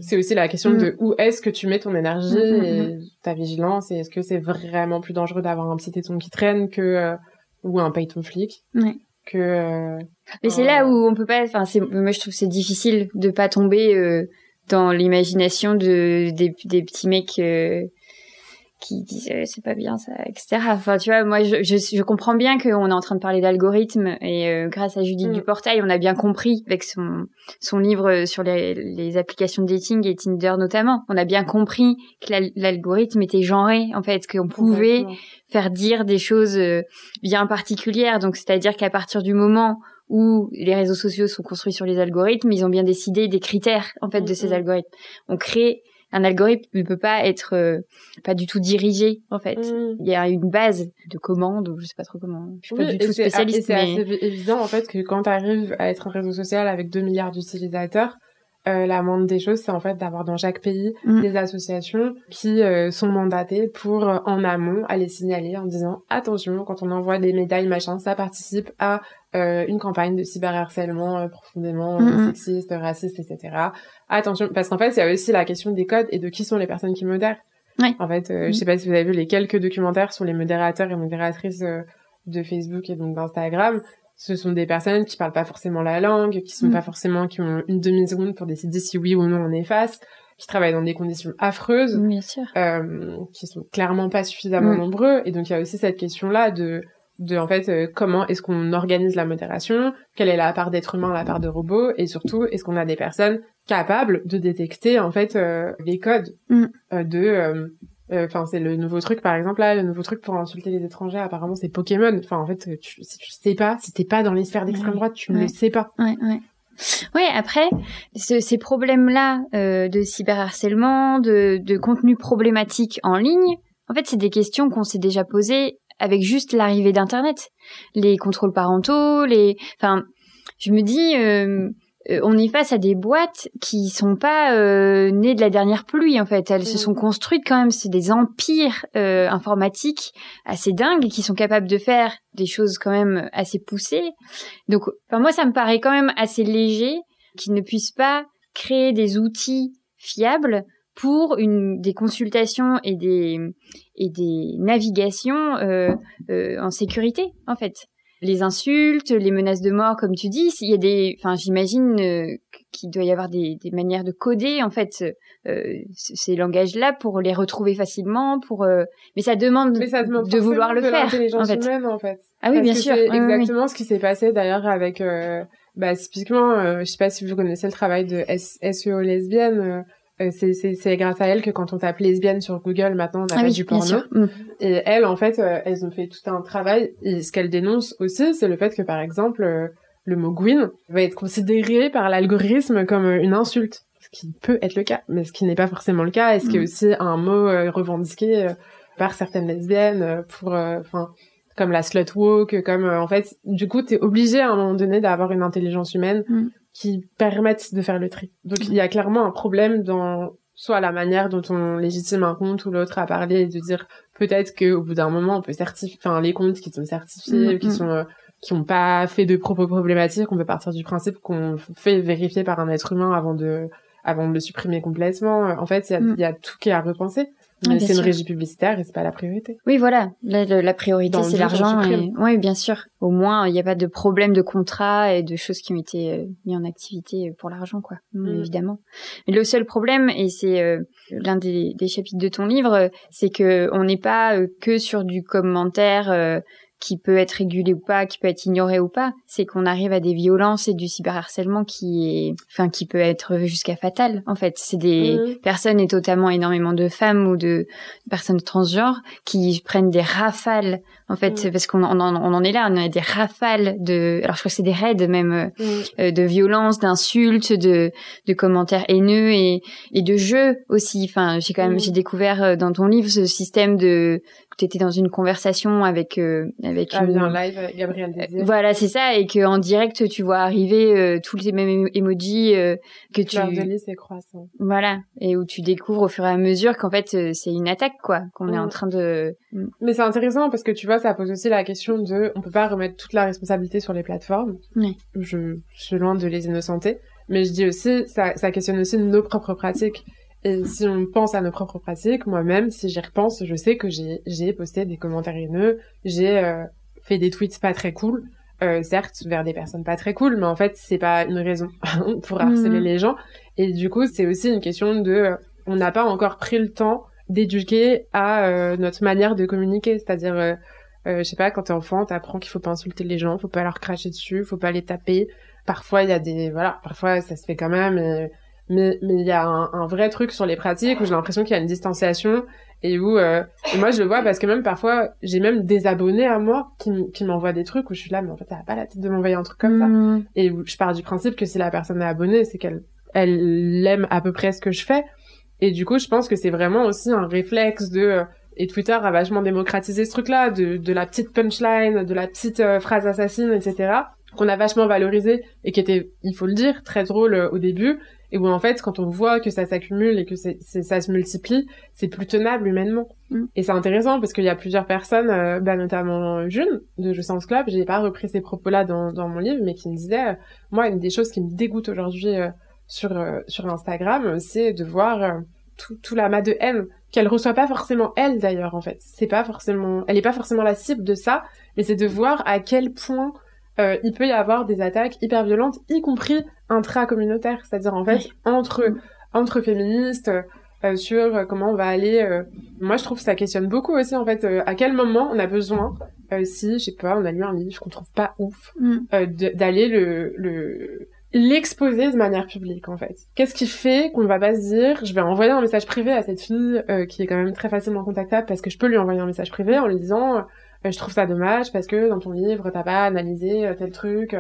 Speaker 1: c'est-
Speaker 2: aussi la question
Speaker 1: Mm.
Speaker 2: de où est-ce que tu mets ton énergie
Speaker 1: Mm, mm,
Speaker 2: et ta vigilance et est-ce que c'est vraiment plus dangereux d'avoir un petit téton qui traîne que euh, ou un paye ton flic
Speaker 1: Ouais.
Speaker 2: que euh,
Speaker 1: Mais c'est là où on peut pas. Enfin, moi je trouve que c'est difficile de pas tomber euh, dans l'imagination de des, des petits mecs euh, qui disent euh, c'est pas bien ça, etc. Enfin, tu vois, moi je, je, je comprends bien qu'on est en train de parler d'algorithme et euh, grâce à Judith
Speaker 2: Mm.
Speaker 1: Duportail, on a bien compris avec son son livre sur les, les applications de dating et Tinder notamment, on a bien compris que l'al- l'algorithme était genré en fait, qu'on pouvait faire dire des choses euh, bien particulières. Donc, c'est-à-dire qu'à partir du moment où les réseaux sociaux sont construits sur les algorithmes, ils ont bien décidé des critères en fait de ces
Speaker 2: Mhm.
Speaker 1: algorithmes. On crée un algorithme ne peut pas être euh, pas du tout dirigé en fait.
Speaker 2: Mm.
Speaker 1: Il y a une base de commande ou je sais pas trop comment. Je suis
Speaker 2: Oui,
Speaker 1: pas du tout
Speaker 2: et
Speaker 1: spécialiste,
Speaker 2: c'est
Speaker 1: mais
Speaker 2: assez évident en fait que quand tu arrives à être un réseau social avec 2 milliards d'utilisateurs, euh, la moindre des choses, c'est en fait d'avoir dans chaque pays
Speaker 1: Mm.
Speaker 2: des associations qui euh, sont mandatées pour euh, en amont aller signaler en disant attention quand on envoie des médailles machin, ça participe à euh, une campagne de cyberharcèlement euh, profondément
Speaker 1: Mm, mm.
Speaker 2: sexiste, raciste, etc. Attention parce qu'en fait il y a aussi la question des codes et de qui sont les personnes qui modèrent.
Speaker 1: Ouais.
Speaker 2: En fait, euh,
Speaker 1: Mm.
Speaker 2: je sais pas si vous avez vu les quelques documentaires sur les modérateurs et modératrices de Facebook et donc d'Instagram. Ce sont des personnes qui parlent pas forcément la langue, qui sont
Speaker 1: Mm.
Speaker 2: pas forcément, qui ont une demi-seconde pour décider si oui ou non on efface, qui travaillent dans des conditions affreuses,
Speaker 1: bien sûr.
Speaker 2: euh, qui sont clairement pas suffisamment
Speaker 1: Mm.
Speaker 2: nombreux. Et donc il y a aussi cette question-là de, de en fait, euh, comment est-ce qu'on organise la modération, quelle est la part d'être humain, la part de robot, et surtout est-ce qu'on a des personnes capables de détecter en fait euh, les codes
Speaker 1: Mm.
Speaker 2: euh, euh, Enfin, c'est le nouveau truc, par exemple, là, le nouveau truc pour insulter les étrangers, apparemment, c'est Pokémon. Enfin, en fait, tu, si tu sais pas, si t'es pas dans les sphères d'extrême droite, tu ne
Speaker 1: Ouais.
Speaker 2: le sais pas.
Speaker 1: Ouais, ouais. Ouais, après, ce- ces problèmes-là euh, de cyberharcèlement, de, de contenu problématique en ligne, en fait, c'est des questions qu'on s'est déjà posées avec juste l'arrivée d'Internet. Les contrôles parentaux, les... Enfin, je me dis, euh, on est face à des boîtes qui sont pas euh, nées de la dernière pluie, en fait. Elles se
Speaker 2: Mhm.
Speaker 1: sont construites quand même, c'est des empires euh, informatiques assez dingues qui sont capables de faire des choses quand même assez poussées. Donc, enfin, moi, ça me paraît quand même assez léger qu'ils ne puissent pas créer des outils fiables pour une, des consultations et des, et des navigations euh, euh, en sécurité, en fait. Les insultes, les menaces de mort, comme tu dis, il y a des, enfin, j'imagine euh, qu'il doit y avoir des, des manières de coder, en fait, euh, ces langages-là pour les retrouver facilement, pour, euh, mais ça demande,
Speaker 2: Mais ça demande
Speaker 1: de vouloir le
Speaker 2: de
Speaker 1: faire, en fait.
Speaker 2: humaine, en fait.
Speaker 1: Ah oui,
Speaker 2: Parce
Speaker 1: bien
Speaker 2: que
Speaker 1: sûr.
Speaker 2: C'est
Speaker 1: Oui, oui, oui.
Speaker 2: exactement ce qui s'est passé d'ailleurs avec, bah, typiquement, je sais pas si vous connaissez le travail de SEO lesbienne. Euh, c'est grâce à elle que quand on tape lesbienne sur Google maintenant on
Speaker 1: Ah
Speaker 2: appelle
Speaker 1: oui,
Speaker 2: du porno.
Speaker 1: Mm.
Speaker 2: Et elles, en fait, euh, elles ont fait tout un travail. Et ce qu'elles dénoncent aussi, c'est le fait que, par exemple, euh, le mot Gwyn va être considéré par l'algorithme comme une insulte. Ce qui peut être le cas, mais ce qui n'est pas forcément le cas. Et ce qui est
Speaker 1: Mm.
Speaker 2: aussi un mot revendiqué par certaines lesbiennes pour, enfin, comme la slut walk, comme, en fait, du coup, t'es obligé à un moment donné d'avoir une intelligence humaine
Speaker 1: Mm.
Speaker 2: Qui permette de faire le tri. Donc, il y a clairement un problème dans soit la manière dont on légitime un compte ou l'autre à parler et de dire peut-être que au bout d'un moment on peut certifier enfin les comptes qui sont certifiés
Speaker 1: Mm,
Speaker 2: qui
Speaker 1: mm.
Speaker 2: sont euh, qui ont pas fait de propos problématiques on peut partir du principe qu'on fait vérifier par un être humain avant de avant de le supprimer complètement en fait il y a,
Speaker 1: Mm.
Speaker 2: il y a tout qui est à repenser
Speaker 1: Ah,
Speaker 2: mais
Speaker 1: bien
Speaker 2: c'est une régie publicitaire et c'est pas la priorité
Speaker 1: Oui, voilà. La priorité, c'est l'argent. Et... Oui, bien sûr. Au moins, il n'y a pas de problème de contrat et de choses qui ont été euh, mis en activité pour l'argent, quoi. Mm,
Speaker 2: Mm.
Speaker 1: Évidemment. Mais le seul problème, et c'est euh, l'un des, des chapitres de ton livre, euh, c'est que on n'est pas euh, que sur du commentaire qui peut être régulé ou pas, qui peut être ignoré ou pas, c'est qu'on arrive à des violences et du cyberharcèlement qui est, enfin, qui peut être jusqu'à fatal. En fait, c'est des mmh. personnes et totalement énormément de femmes ou de personnes transgenres qui prennent des rafales en fait, mm. parce qu'on on en, est là, on a des rafales de, alors je crois que c'est des raids même euh, mm. euh, de violence, d'insultes, de, de commentaires haineux et, et de jeux aussi. Enfin, j'ai quand même, mm. j'ai découvert euh, dans ton livre ce système de tu étais dans une conversation avec euh, avec
Speaker 2: ah, une... live avec Gabriel Désir.
Speaker 1: Voilà, c'est ça et que en direct tu vois arriver euh, tous les mêmes emojis euh, que tu
Speaker 2: de c'est croissant.
Speaker 1: Voilà, et où tu découvres au fur et à mesure qu'en fait euh, c'est une attaque quoi, qu'on est en train de.
Speaker 2: Mais c'est intéressant parce que tu vois ça pose aussi la question de on peut pas remettre toute la responsabilité sur les plateformes.
Speaker 1: Oui.
Speaker 2: Je, je suis loin de les innocenter, mais je dis aussi ça ça questionne aussi nos propres pratiques et si on pense à nos propres pratiques, moi-même, si j'y repense, je sais que j'ai, posté des commentaires haineux, j'ai euh, fait des tweets pas très cool, euh, certes vers des personnes pas très cool, mais en fait c'est pas une raison pour harceler mhm. les gens. Et du coup, c'est aussi une question de, euh, on n'a pas encore pris le temps d'éduquer à notre manière de communiquer, c'est-à-dire, euh, je sais pas, quand t'es enfant, t'apprends qu'il faut pas insulter les gens, faut pas leur cracher dessus, faut pas les taper. Parfois il y a des, voilà, parfois ça se fait quand même. Et, mais mais il y a un, un, vrai truc sur les pratiques où j'ai l'impression qu'il y a une distanciation et où euh, moi je le vois parce que même parfois j'ai même des abonnés à moi qui, qui m'envoient des trucs où je suis là mais en fait a pas la tête de m'envoyer un truc comme ça mm. et où je pars du principe que si la personne est abonnée c'est qu'elle elle aime à peu près ce que je fais et du coup je pense que c'est vraiment aussi un réflexe de euh, et Twitter a vachement démocratisé ce truc là de, de la petite punchline de la petite euh, phrase assassine etc qu'on a vachement valorisé et qui était, il faut le dire, très drôle euh, au début, et où en fait, quand on voit que ça s'accumule et que ça se multiplie, c'est plus tenable humainement. Mm. Et c'est intéressant parce qu'il y a plusieurs personnes, euh, bah, notamment June de Je Sens Club, j'ai pas repris ces propos-là dans, dans mon livre, mais qui me disait, moi, une des choses qui me dégoûte aujourd'hui sur sur Instagram, c'est de voir tout, tout l'amas de haine qu'elle reçoit pas forcément elle d'ailleurs en fait. C'est pas forcément, elle est pas forcément la cible de ça, mais c'est de voir à quel point euh, il peut y avoir des attaques hyper violentes, y compris intra-communautaires, c'est-à-dire en fait entre entre féministes euh, sur comment on va aller. Euh, moi, je trouve que ça questionne beaucoup aussi en fait à quel moment on a besoin, si je sais pas, on a lu un livre qu'on trouve pas ouf, mm. d'aller le le l'exposer de manière publique en fait. Qu'est-ce qui fait qu'on va pas se dire je vais envoyer un message privé à cette fille qui est quand même très facilement contactable parce que je peux lui envoyer un message privé en lui disant euh, je trouve ça dommage parce que dans ton livre, t'as pas analysé euh, tel truc,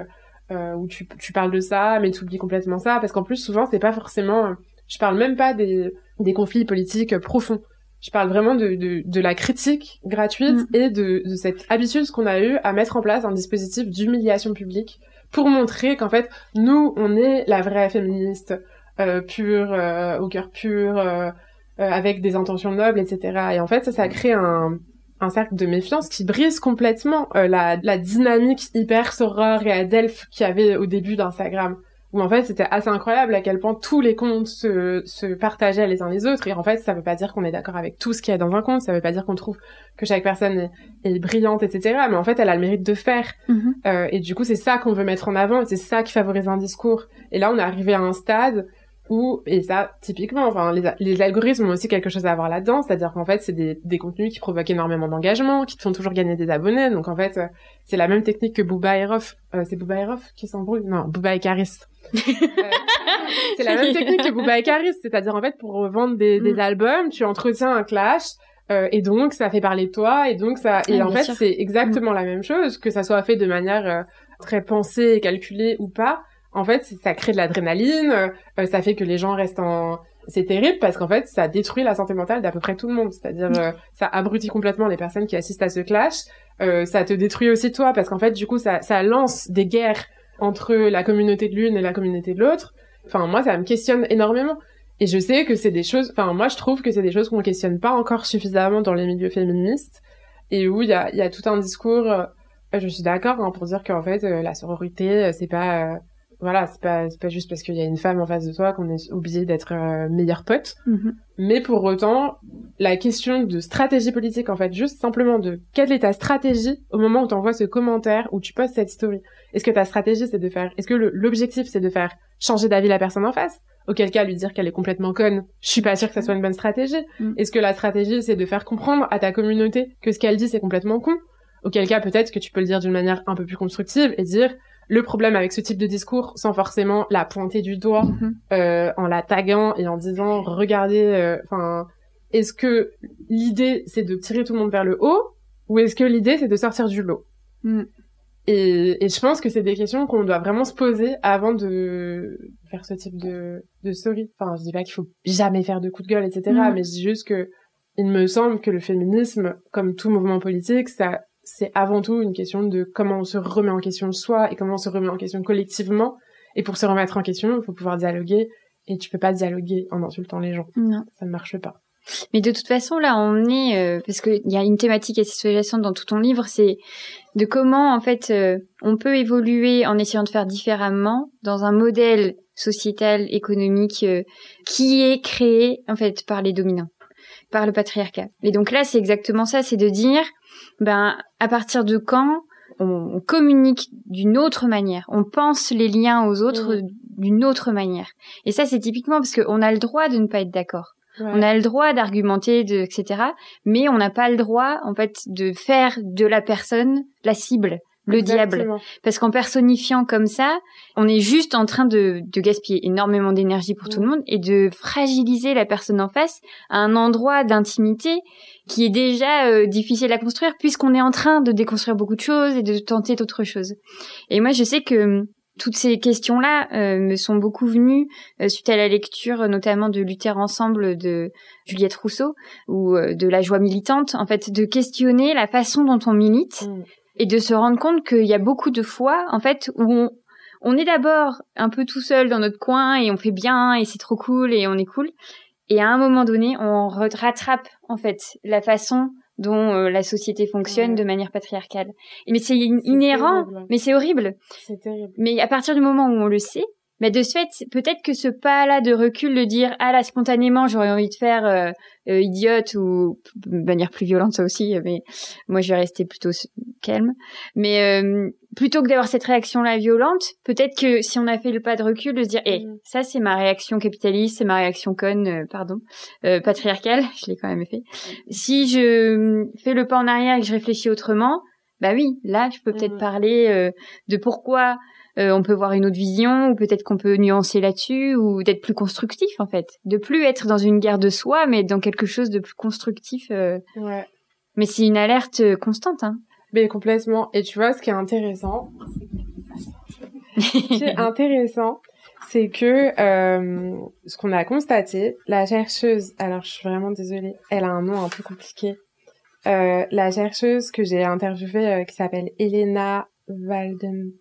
Speaker 2: euh, où tu, tu parles de ça, mais tu oublies complètement ça, parce qu'en plus, souvent, c'est pas forcément... Je parle même pas des, des conflits politiques profonds. Je parle vraiment de, de, de la critique gratuite mm. et de, de cette habitude qu'on a eu à mettre en place un dispositif d'humiliation publique pour montrer qu'en fait, nous, on est la vraie féministe euh, pure, euh, au cœur pur, euh, avec des intentions nobles, etc. Et en fait, ça, ça crée un, un cercle de méfiance qui brise complètement euh, la, la, dynamique hyper soror et adelph qu'il y avait au début d'Instagram où en fait c'était assez incroyable à quel point tous les comptes se, se partageaient les uns les autres. Et en fait ça veut pas dire qu'on est d'accord avec tout ce qu'il y a dans un compte ça veut pas dire qu'on trouve que chaque personne est, est, brillante etc mais en fait elle a le mérite de faire.
Speaker 1: Mm-hmm.
Speaker 2: euh, et du coup c'est ça qu'on veut mettre en avant et c'est ça qui favorise un discours. Et là on est arrivé à un stade ou et ça typiquement enfin les, les, algorithmes ont aussi quelque chose à voir là-dedans. C'est-à-dire qu'en fait c'est des, des contenus qui provoquent énormément d'engagement qui te font toujours gagner des abonnés. Donc en fait euh, c'est la même technique que Booba et euh, c'est Booba et Rof qui s'embrouillent non Booba et Caris euh, c'est la même technique que Booba et Caris c'est-à-dire en fait pour vendre des, des mm. albums tu entretiens un clash et donc ça fait parler de toi et donc ça et en fait c'est exactement mm. la même chose que ça soit fait de manière très pensée et calculée ou pas en fait, ça crée de l'adrénaline, euh, ça fait que les gens restent en... C'est terrible parce qu'en fait, ça détruit la santé mentale d'à peu près tout le monde. C'est-à-dire, euh, ça abrutit complètement les personnes qui assistent à ce clash. Euh, ça te détruit aussi toi parce qu'en fait, du coup, ça, ça lance des guerres entre la communauté de l'une et la communauté de l'autre. Enfin, moi, ça me questionne énormément. Et je sais que c'est des choses... Enfin, moi, je trouve que c'est des choses qu'on questionne pas encore suffisamment dans les milieux féministes et où il y a, y a tout un discours... je suis d'accord hein, pour dire qu'en fait, la sororité, c'est pas voilà, c'est pas, pas juste parce qu'il y a une femme en face de toi qu'on est obligé d'être euh, meilleur pote.
Speaker 1: Mm-hmm.
Speaker 2: Mais pour autant, la question de stratégie politique, en fait, juste simplement de quelle est ta stratégie au moment où tu envoies ce commentaire, où tu postes cette story? Est-ce que ta stratégie, c'est de faire, est-ce que l'objectif, c'est de faire changer d'avis la personne en face? Auquel cas, lui dire qu'elle est complètement conne, je suis pas sûre que ça soit une bonne stratégie.
Speaker 1: Mm.
Speaker 2: Est-ce que la stratégie, c'est de faire comprendre à ta communauté que ce qu'elle dit, c'est complètement con? Auquel cas, peut-être que tu peux le dire d'une manière un peu plus constructive et dire le problème avec ce type de discours, sans forcément la pointer du doigt, mm-hmm. euh, en la taguant et en disant regardez, euh, est-ce que l'idée c'est de tirer tout le monde vers le haut ou est-ce que l'idée c'est de sortir du lot? Mm. Et, et, je pense que c'est des questions qu'on doit vraiment se poser avant de faire ce type de, de story. Enfin, je dis pas qu'il faut jamais faire de coups de gueule, etc. Mm. Mais je dis juste que il me semble que le féminisme, comme tout mouvement politique, ça c'est avant tout une question de comment on se remet en question soi et comment on se remet en question collectivement. Et pour se remettre en question, il faut pouvoir dialoguer. Et tu peux pas dialoguer en insultant les gens.
Speaker 1: Non.
Speaker 2: Ça ne marche pas.
Speaker 1: Mais de toute façon, là, on est euh, parce qu'il y a une thématique assez sous-jacente dans tout ton livre, c'est de comment en fait euh, on peut évoluer en essayant de faire différemment dans un modèle sociétal, économique euh, qui est créé en fait par les dominants, par le patriarcat. Et donc là, c'est exactement ça, c'est de dire ben à partir de quand on, communique d'une autre manière, on pense les liens aux autres mmh. d'une autre manière. Et ça, c'est typiquement parce qu'on a le droit de ne pas être d'accord. On a le droit d'argumenter, de, etc. Mais on n'a pas le droit, en fait, de faire de la personne la cible le diable. Parce qu'en personnifiant comme ça, on est juste en train de, de gaspiller énormément d'énergie pour tout le monde et de fragiliser la personne en face à un endroit d'intimité qui est déjà euh, difficile à construire puisqu'on est en train de déconstruire beaucoup de choses et de tenter d'autres choses. Et moi, je sais que toutes ces questions-là euh, me sont beaucoup venues euh, suite à la lecture notamment de Lutter ensemble de Juliette Rousseau ou de la joie militante, en fait, de questionner la façon dont on milite. Mm et de se rendre compte qu'il y a beaucoup de fois, en fait, où on, on est d'abord un peu tout seul dans notre coin et on fait bien et c'est trop cool et on est cool. Et à un moment donné, on rattrape, en fait, la façon dont euh, la société fonctionne de manière patriarcale. Mais c'est inhérent, mais c'est horrible.
Speaker 2: C'est terrible.
Speaker 1: Mais à partir du moment où on le sait, mais de ce fait, peut-être que ce pas-là de recul, de dire ah là spontanément j'aurais envie de faire euh, euh, idiote ou de manière plus violente ça aussi, mais moi je vais rester plutôt calme. Mais euh, plutôt que d'avoir cette réaction-là violente, peut-être que si on a fait le pas de recul, de se dire eh mm. ça c'est ma réaction capitaliste, c'est ma réaction conne, pardon, patriarcale, je l'ai quand même fait. Si je fais le pas en arrière et que je réfléchis autrement, bah oui, là je peux peut-être mm. parler de pourquoi euh, on peut voir une autre vision, ou peut-être qu'on peut nuancer là-dessus, ou d'être plus constructif en fait, de plus être dans une guerre de soi, mais dans quelque chose de plus constructif. Euh.
Speaker 2: Ouais.
Speaker 1: Mais c'est une alerte euh, constante. Hein.
Speaker 2: Mais complètement. Et tu vois, ce qui est intéressant, ce qui est intéressant, c'est que ce qu'on a constaté, la chercheuse, alors je suis vraiment désolée, elle a un nom un peu compliqué. la chercheuse que j'ai interviewée, qui s'appelle Elena Waldenbusch,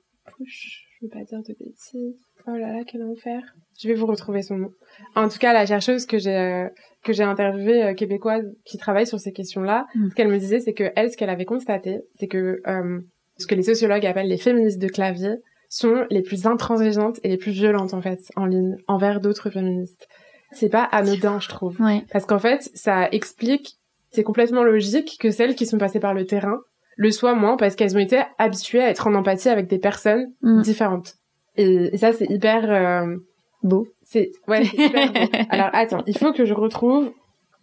Speaker 2: je veux pas dire de bêtises. Oh là là, quel enfer. Je vais vous retrouver son nom. En tout cas, la chercheuse que j'ai euh, que j'ai interviewée euh, québécoise qui travaille sur ces questions-là, mm. ce qu'elle me disait, c'est que elle, ce qu'elle avait constaté, c'est que euh, ce que les sociologues appellent les féministes de clavier sont les plus intransigeantes et les plus violentes en fait en ligne envers d'autres féministes. C'est pas anodin, je trouve, parce qu'en fait, ça explique, c'est complètement logique que celles qui sont passées par le terrain le soient moins parce qu'elles ont été habituées à être en empathie avec des personnes mm. différentes. Et, ça, c'est hyper euh,
Speaker 1: beau.
Speaker 2: C'est ouais, c'est hyper beau. Alors attends, il faut que je retrouve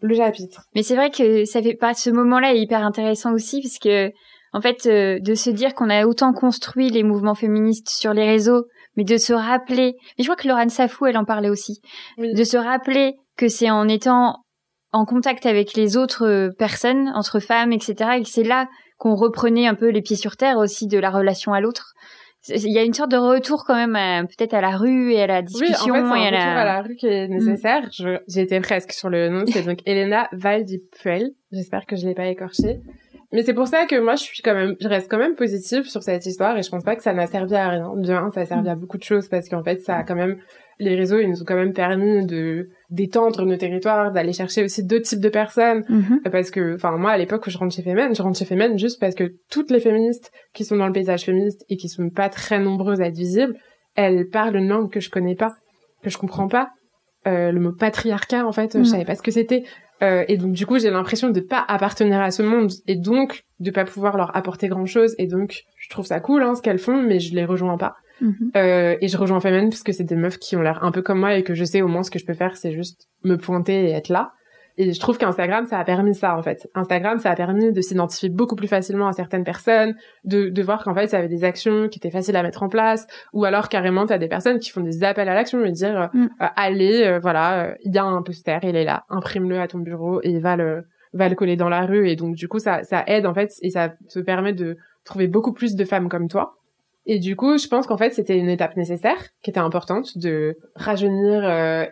Speaker 2: le chapitre.
Speaker 1: Mais c'est vrai que ça fait pas ce moment-là est hyper intéressant aussi parce que en fait euh, de se dire qu'on a autant construit les mouvements féministes sur les réseaux, mais de se rappeler. Mais je crois que Laurent Safou, elle en parlait aussi. De se rappeler que c'est en étant en contact avec les autres euh, personnes, entre femmes, etc., et que c'est là qu'on reprenait un peu les pieds sur terre aussi de la relation à l'autre. Il y a une sorte de retour quand même peut-être à la rue et à la discussion.
Speaker 2: Oui, en fait,
Speaker 1: et
Speaker 2: à
Speaker 1: la...
Speaker 2: à la rue qui est nécessaire. Mm. J'étais presque sur le nom. C'est donc Elena Valdipuel. J'espère que je l'ai pas écorché. Mais c'est pour ça que moi, je suis quand même, je reste quand même positive sur cette histoire et je pense pas que ça n'a servi à rien. Bien, ça a servi à beaucoup de choses parce qu'en fait, ça a quand même les réseaux, ils nous ont quand même permis de d'étendre nos territoires, d'aller chercher aussi d'autres types de personnes.
Speaker 1: Mhm.
Speaker 2: Parce que, enfin, moi, à l'époque où je rentre chez Femen, je rentre chez Femen juste parce que toutes les féministes qui sont dans le paysage féministe et qui sont pas très nombreuses à être visibles, elles parlent une langue que je connais pas, que je comprends pas. Euh, le mot patriarcat, en fait, je mhm. savais pas ce que c'était. Euh, et donc, du coup, j'ai l'impression de pas appartenir à ce monde et donc de pas pouvoir leur apporter grand chose. Et donc, je trouve ça cool, hein, ce qu'elles font, mais je les rejoins pas.
Speaker 1: Mhm.
Speaker 2: Euh, et je rejoins Femen parce que c'est des meufs qui ont l'air un peu comme moi et que je sais au moins ce que je peux faire, c'est juste me pointer et être là. Et je trouve qu'Instagram, ça a permis ça, en fait. Instagram, ça a permis de s'identifier beaucoup plus facilement à certaines personnes, de, de voir qu'en fait, ça avait des actions qui étaient faciles à mettre en place, ou alors carrément, tu as des personnes qui font des appels à l'action, et dire, mm. euh, allez, euh, voilà, euh, il y a un poster, il est là, imprime-le à ton bureau et va le, va le coller dans la rue. Et donc, du coup, ça, ça aide, en fait, et ça te permet de trouver beaucoup plus de femmes comme toi. Et du coup, je pense qu'en fait, c'était une étape nécessaire, qui était importante, de rajeunir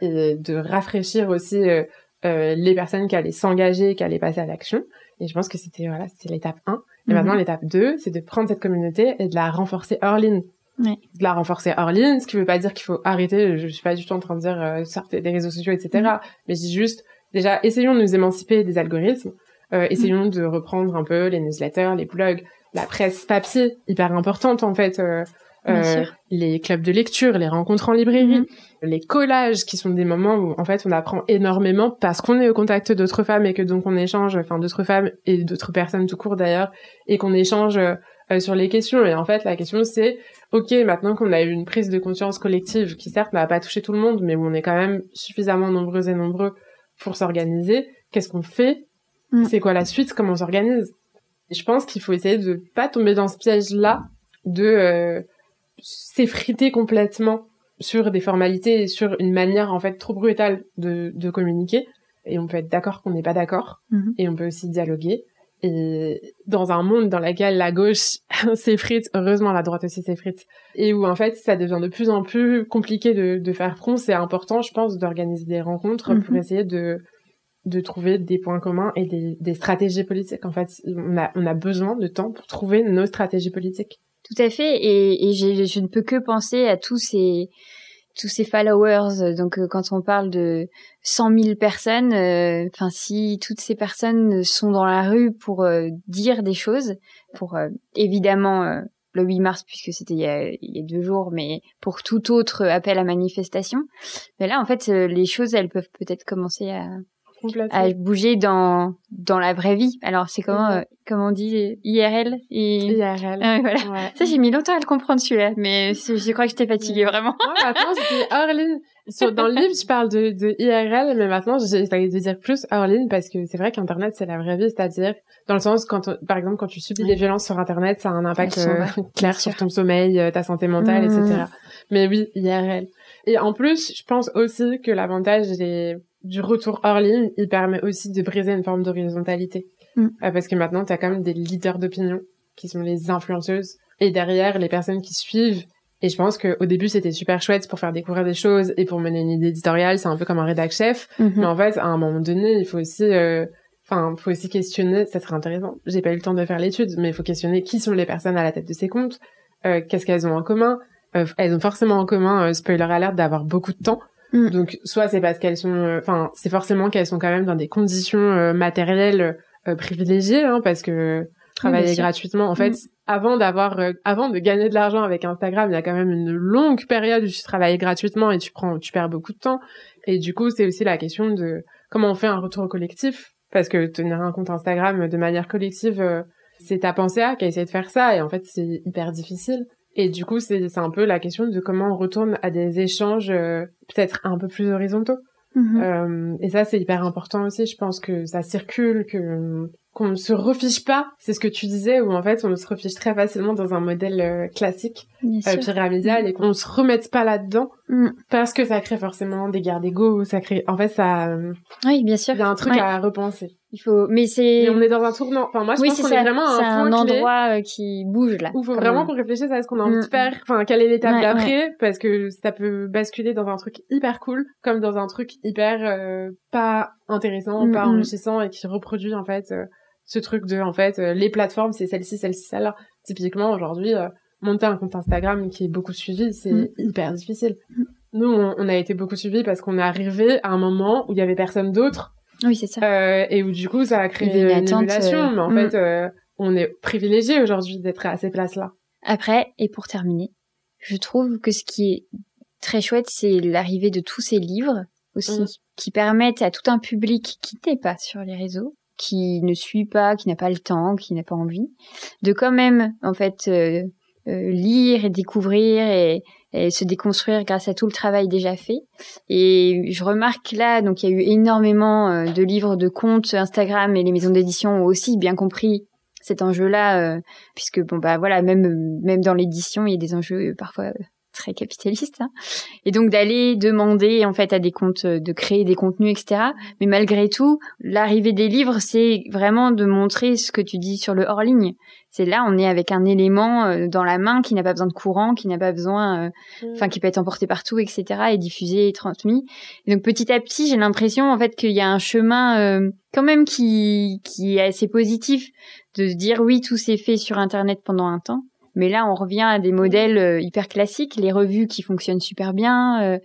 Speaker 2: et de rafraîchir aussi euh, les personnes qui allaient s'engager, qui allaient passer à l'action. Et je pense que c'était voilà, c'était l'étape 1. Et maintenant mhm. l'étape 2, c'est de prendre cette communauté et de la renforcer hors ligne.
Speaker 1: Ouais.
Speaker 2: De la renforcer hors ligne, ce qui veut pas dire qu'il faut arrêter, je suis pas du tout en train de dire euh, sortez des réseaux sociaux, etc. Mhm. Mais je dis juste, déjà, essayons de nous émanciper des algorithmes, euh, essayons de reprendre un peu les newsletters, les blogs, la presse papier, hyper importante en fait, euh, euh, les clubs de lecture, les rencontres en librairie, mhm. les collages qui sont des moments où en fait on apprend énormément parce qu'on est au contact d'autres femmes et que donc on échange, enfin d'autres femmes et d'autres personnes tout court d'ailleurs, et qu'on échange euh, sur les questions. Et en fait la question c'est, ok maintenant qu'on a eu une prise de conscience collective qui certes n'a pas touché tout le monde, mais où on est quand même suffisamment nombreux et nombreux pour s'organiser, qu'est-ce qu'on fait? Mm. C'est quoi la suite? Comment on s'organise? Je pense qu'il faut essayer de pas tomber dans ce piège là de euh, s'effriter complètement sur des formalités et sur une manière en fait trop brutale de, de communiquer. Et on peut être d'accord qu'on n'est pas d'accord. Mhm. Et on peut aussi dialoguer. Et dans un monde dans lequel la gauche s'effrite, heureusement la droite aussi s'effrite, et où en fait ça devient de plus en plus compliqué de, de faire front, c'est important, je pense, d'organiser des rencontres pour mhm. essayer de de trouver des points communs et des, des stratégies politiques. En fait, on a, on a besoin de temps pour trouver nos stratégies politiques.
Speaker 1: Tout à fait. Et, et je ne peux que penser à tous ces tous ces followers. Donc, euh, quand on parle de 100 000 personnes, euh, enfin, si toutes ces personnes sont dans la rue pour euh, dire des choses, pour évidemment le 8 mars puisque c'était il, il, y a deux jours, mais pour tout autre appel à manifestation, mais là, en fait, les choses, elles peuvent peut-être commencer à à bouger dans dans la vraie vie. Alors c'est comment euh, comment on dit IRL
Speaker 2: et IRL.
Speaker 1: Ah, voilà. Ça j'ai mis longtemps à le comprendre celui-là, mais je crois que j'étais fatiguée vraiment.
Speaker 2: Moi maintenant j'étais hors dans le livre je parle de, de IRL, mais maintenant j'essaie de dire plus hors parce que c'est vrai qu'Internet c'est la vraie vie, c'est-à-dire dans le sens quand par exemple quand tu subis des violences sur Internet, ça a un impact euh, clair sur ton sommeil, euh, ta santé mentale, etc. Mmh. Mais oui IRL. Et en plus, je pense aussi que l'avantage des du retour hors ligne, il permet aussi de briser une forme d'horizontalité. Mm. Euh, parce que maintenant, tu as quand même des leaders d'opinion qui sont les influenceuses. Et derrière, les personnes qui suivent. Et je pense qu'au début, c'était super chouette pour faire découvrir des choses et pour mener une idée éditoriale. C'est un peu comme un rédac chef. Mm-hmm. Mais en fait, à un moment donné, il faut aussi... Euh, Enfin, faut aussi questionner, ça serait intéressant. J'ai pas eu le temps de faire l'étude, mais il faut questionner qui sont les personnes à la tête de ces comptes, euh, qu'est-ce qu'elles ont en commun? Elles ont forcément en commun, spoiler alert, d'avoir beaucoup de temps. Mm. Donc soit c'est parce qu'elles sont, euh, enfin c'est forcément qu'elles sont quand même dans des conditions euh, matérielles euh, privilégiées, hein, parce que travailler gratuitement, en fait, mm. avant d'avoir, avant de gagner de l'argent avec Instagram, il y a quand même une longue période où tu travailles gratuitement et tu prends, tu perds beaucoup de temps. Et du coup, c'est aussi la question de comment on fait un retour collectif, parce que tenir un compte Instagram de manière collective, c'est ta pensée à qui a essayé de faire ça, et en fait, c'est hyper difficile. Et du coup, c'est un peu la question de comment on retourne à des échanges euh, peut-être un peu plus horizontaux. Mhm. Euh, et ça, c'est hyper important aussi. Je pense que ça circule, que qu'on ne se refiche pas. C'est ce que tu disais, où en fait, on se refiche très facilement dans un modèle euh, classique, euh, pyramidal, et qu'on se remette pas là-dedans, mm. parce que ça crée forcément des guerres d'ego. Ça crée, en fait, ça.
Speaker 1: Oui, bien sûr.
Speaker 2: Il y a un truc à repenser.
Speaker 1: Il faut, mais c'est.
Speaker 2: on est dans un tournant. Enfin, moi, je pense qu'on est vraiment
Speaker 1: à
Speaker 2: un,
Speaker 1: un endroit euh, qui bouge là.
Speaker 2: Où faut vraiment qu'on réfléchisse à ce qu'on a envie de mm. faire. Enfin, quelle est l'étape d'après, parce que ça peut basculer dans un truc hyper cool, comme dans un truc hyper euh, pas intéressant, mm, pas mm. enrichissant et qui reproduit en fait euh, ce truc de en fait les plateformes, c'est celle-ci, celle-ci, celle-là. Typiquement aujourd'hui, monter un compte Instagram qui est beaucoup suivi, c'est hyper difficile. Nous, on, on a été beaucoup suivis parce qu'on est arrivé à un moment où il y avait personne d'autre
Speaker 1: oui, c'est ça.
Speaker 2: Euh, et où du coup, ça a créé une, émulation. Euh, mais en fait, mm. euh, on est privilégié aujourd'hui d'être à ces places-là.
Speaker 1: Après, et pour terminer, je trouve que ce qui est très chouette, c'est l'arrivée de tous ces livres aussi, mm. qui permettent à tout un public qui n'est pas sur les réseaux, qui ne suit pas, qui n'a pas le temps, qui n'a pas envie, de quand même, en fait, lire et découvrir et, se déconstruire grâce à tout le travail déjà fait. Et je remarque là, donc il y a eu énormément de livres de contes Instagram et les maisons d'édition ont aussi bien compris cet enjeu-là, puisque bon bah voilà, même même dans l'édition, il y a des enjeux parfois très capitaliste. Hein. Et donc d'aller demander en fait à des comptes euh, de créer des contenus, etc. Mais malgré tout, l'arrivée des livres, c'est vraiment de montrer ce que tu dis sur le hors ligne. C'est là, on est avec un élément euh, dans la main qui n'a pas besoin de courant, qui n'a pas besoin, euh, mm. enfin qui peut être emporté partout, etc. et diffusé et transmis. Et donc petit à petit, j'ai l'impression en fait qu'il y a un chemin quand même qui qui est assez positif de dire oui, tout s'est fait sur Internet pendant un temps mais là, on revient à des modèles euh, hyper classiques, les revues qui fonctionnent super bien. Euh,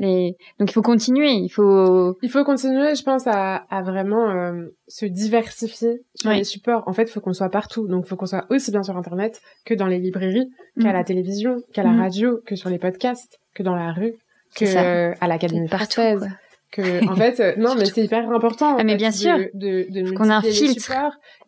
Speaker 1: les... Donc il faut continuer. Il faut.
Speaker 2: Il faut continuer, je pense, à, à vraiment euh, se diversifier sur les supports. En fait, il faut qu'on soit partout. Donc il faut qu'on soit aussi bien sur Internet que dans les librairies, qu'à la télévision, qu'à la mm. radio, que sur les podcasts, que dans la rue, que à l'Académie française. Quoi que en fait euh, non mais c'est hyper important
Speaker 1: ah, mais bien sûr.
Speaker 2: de, de, de qu'on a un filtre.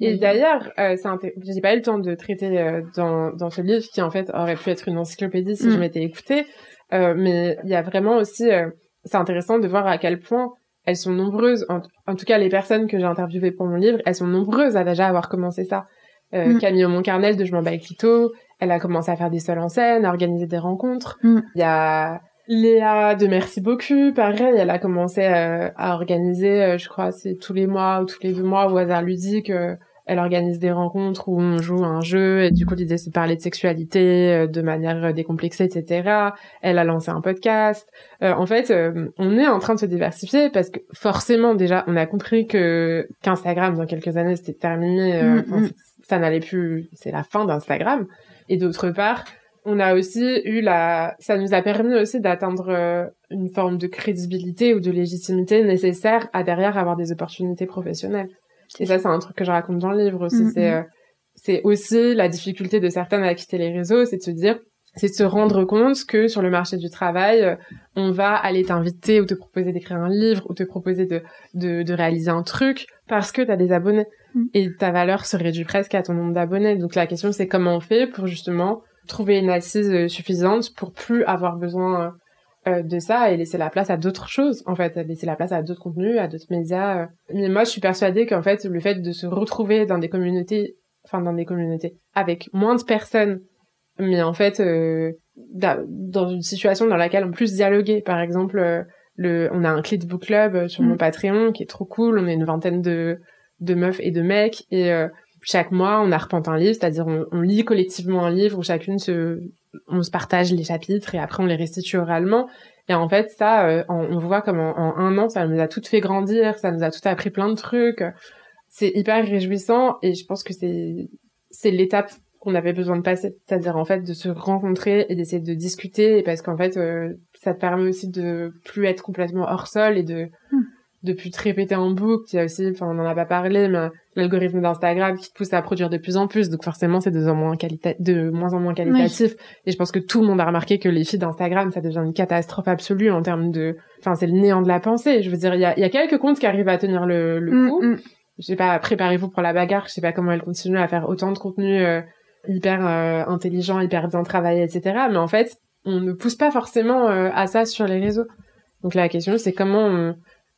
Speaker 2: et d'ailleurs euh, j'ai pas eu le temps de traiter euh, dans dans ce livre qui en fait aurait pu être une encyclopédie si je mm. m'étais écoutée. Euh, mais il y a vraiment aussi euh, c'est intéressant de voir à quel point elles sont nombreuses. En, en tout cas les personnes que j'ai interviewées pour mon livre elles sont nombreuses à déjà avoir commencé ça. Mm. Camille Moncarnel de Je m'en bats Clito elle a commencé à faire des sols en scène à organiser des rencontres. Mm. il y a Léa de Merci beaucoup, pareil, elle a commencé euh, à organiser, euh, je crois, c'est tous les mois ou tous les deux mois au hasard ludique. Euh, elle organise des rencontres où on joue un jeu et du coup l'idée c'est de parler de sexualité de manière décomplexée, etc. Elle a lancé un podcast. en fait, on est en train de se diversifier parce que forcément déjà on a compris que qu'Instagram dans quelques années c'était terminé, mm, mm. ça n'allait plus, c'est la fin d'Instagram. Et d'autre part, on a aussi eu la, ça nous a permis aussi d'atteindre euh, une forme de crédibilité ou de légitimité nécessaire à derrière avoir des opportunités professionnelles. Et ça, c'est un truc que je raconte dans le livre aussi. C'est, euh, c'est aussi la difficulté de certaines à quitter les réseaux, c'est de se dire, c'est de se rendre compte que sur le marché du travail, euh, on va aller t'inviter ou te proposer d'écrire un livre ou te proposer de, de, de réaliser un truc parce que tu as des abonnés. Mm. Et ta valeur se réduit presque à ton nombre d'abonnés. Donc la question, c'est comment on fait pour justement trouver une assise euh, suffisante pour plus avoir besoin euh, de ça et laisser la place à d'autres choses en fait. Laisser la place à d'autres contenus à d'autres médias mais moi je suis persuadée qu'en fait le fait de se retrouver dans des communautés enfin dans des communautés avec moins de personnes mais en fait euh, dans une situation dans laquelle on peut dialoguer. Par exemple le on a un book club sur mon mm. Patreon qui est trop cool. On est une vingtaine de de meufs et de mecs et chaque mois, on arpente un livre, c'est-à-dire on, lit collectivement un livre où chacune se, on se partage les chapitres et après on les restitue oralement. Et en fait, ça, euh, on, voit comme en, un an, ça nous a tout fait grandir, ça nous a tout appris plein de trucs. C'est hyper réjouissant et je pense que c'est c'est l'étape qu'on avait besoin de passer, c'est-à-dire en fait de se rencontrer et d'essayer de discuter, parce qu'en fait, euh, ça te permet aussi de plus être complètement hors sol et de hmm depuis très répéter en boucle. Il y a aussi, enfin, on n'en a pas parlé, mais l'algorithme d'Instagram qui te pousse à produire de plus en plus. Donc forcément, c'est de, en moins de moins en moins qualitatif. Et je pense que tout le monde a remarqué que les filles d'Instagram, ça devient une catastrophe absolue en termes de, enfin, c'est le néant de la pensée. Je veux dire, il y a, y a quelques comptes qui arrivent à tenir le, le mm, coup. Mm. Je sais pas, préparez-vous pour la bagarre. Je sais pas comment elle continue à faire autant de contenu euh, hyper euh, intelligent, hyper bien travaillé, etc. Mais en fait, on ne pousse pas forcément euh, à ça sur les réseaux. Donc la question, c'est comment on,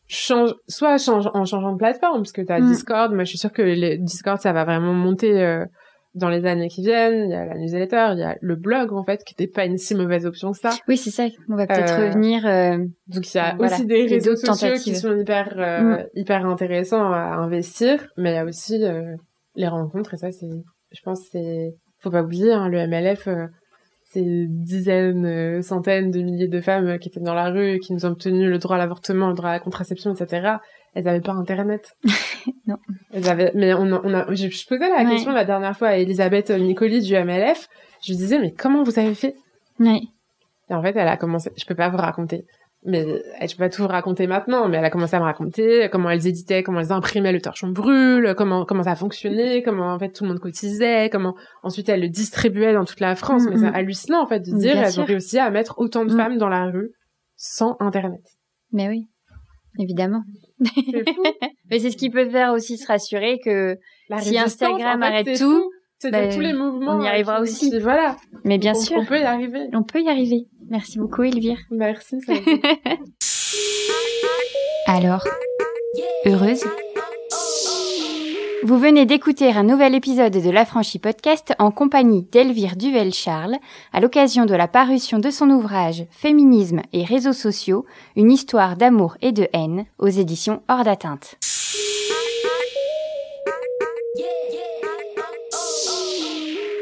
Speaker 2: change soit change en changeant de plateforme parce que tu as mm. Discord moi je suis sûre que les Discord ça va vraiment monter euh, dans les années qui viennent. Il y a la newsletter il y a le blog en fait qui n'était pas une si mauvaise option que ça.
Speaker 1: Oui c'est ça. On va peut-être euh, revenir euh,
Speaker 2: donc il y a aussi des réseaux sociaux qui sont hyper mm. hyper intéressants à investir mais il y a aussi les rencontres et ça c'est je pense c'est faut pas oublier hein, le MLF ces dizaines, euh, centaines de milliers de femmes qui étaient dans la rue, qui nous ont obtenu le droit à l'avortement, le droit à la contraception, etc. Elles avaient pas Internet.
Speaker 1: non.
Speaker 2: Elles avaient, mais on, on a, je, posais la question la dernière fois à Elisabeth Nicoli du MLF. Je lui disais, mais comment vous avez fait?
Speaker 1: Oui.
Speaker 2: Et en fait, elle a commencé, je peux pas vous raconter mais je peux pas tout vous raconter maintenant, mais elle a commencé à me raconter comment elles éditaient, comment elles imprimaient le torchon brûle, comment comment ça fonctionnait, comment en fait tout le monde cotisait, comment ensuite elle le distribuait dans toute la France. Mais c'est mm-hmm. hallucinant en fait de dire elles ont réussi à mettre autant de mm. femmes dans la rue sans internet.
Speaker 1: Mais oui, évidemment. mais c'est ce qui peut faire aussi se rassurer que si Instagram arrête tout,
Speaker 2: C'est bah, tous les mouvements.
Speaker 1: On y arrivera aussi.
Speaker 2: voilà.
Speaker 1: Mais bien sûr.
Speaker 2: On peut y arriver.
Speaker 1: On peut y arriver. Merci beaucoup, Elvire.
Speaker 2: Merci.
Speaker 1: Alors, heureuse vous venez d'écouter un nouvel épisode de l'Affranchi Podcast en compagnie d'Elvire Duvel-Charles à l'occasion de la parution de son ouvrage Féminisme et réseaux sociaux, une histoire d'amour et de haine aux éditions Hors d'atteinte.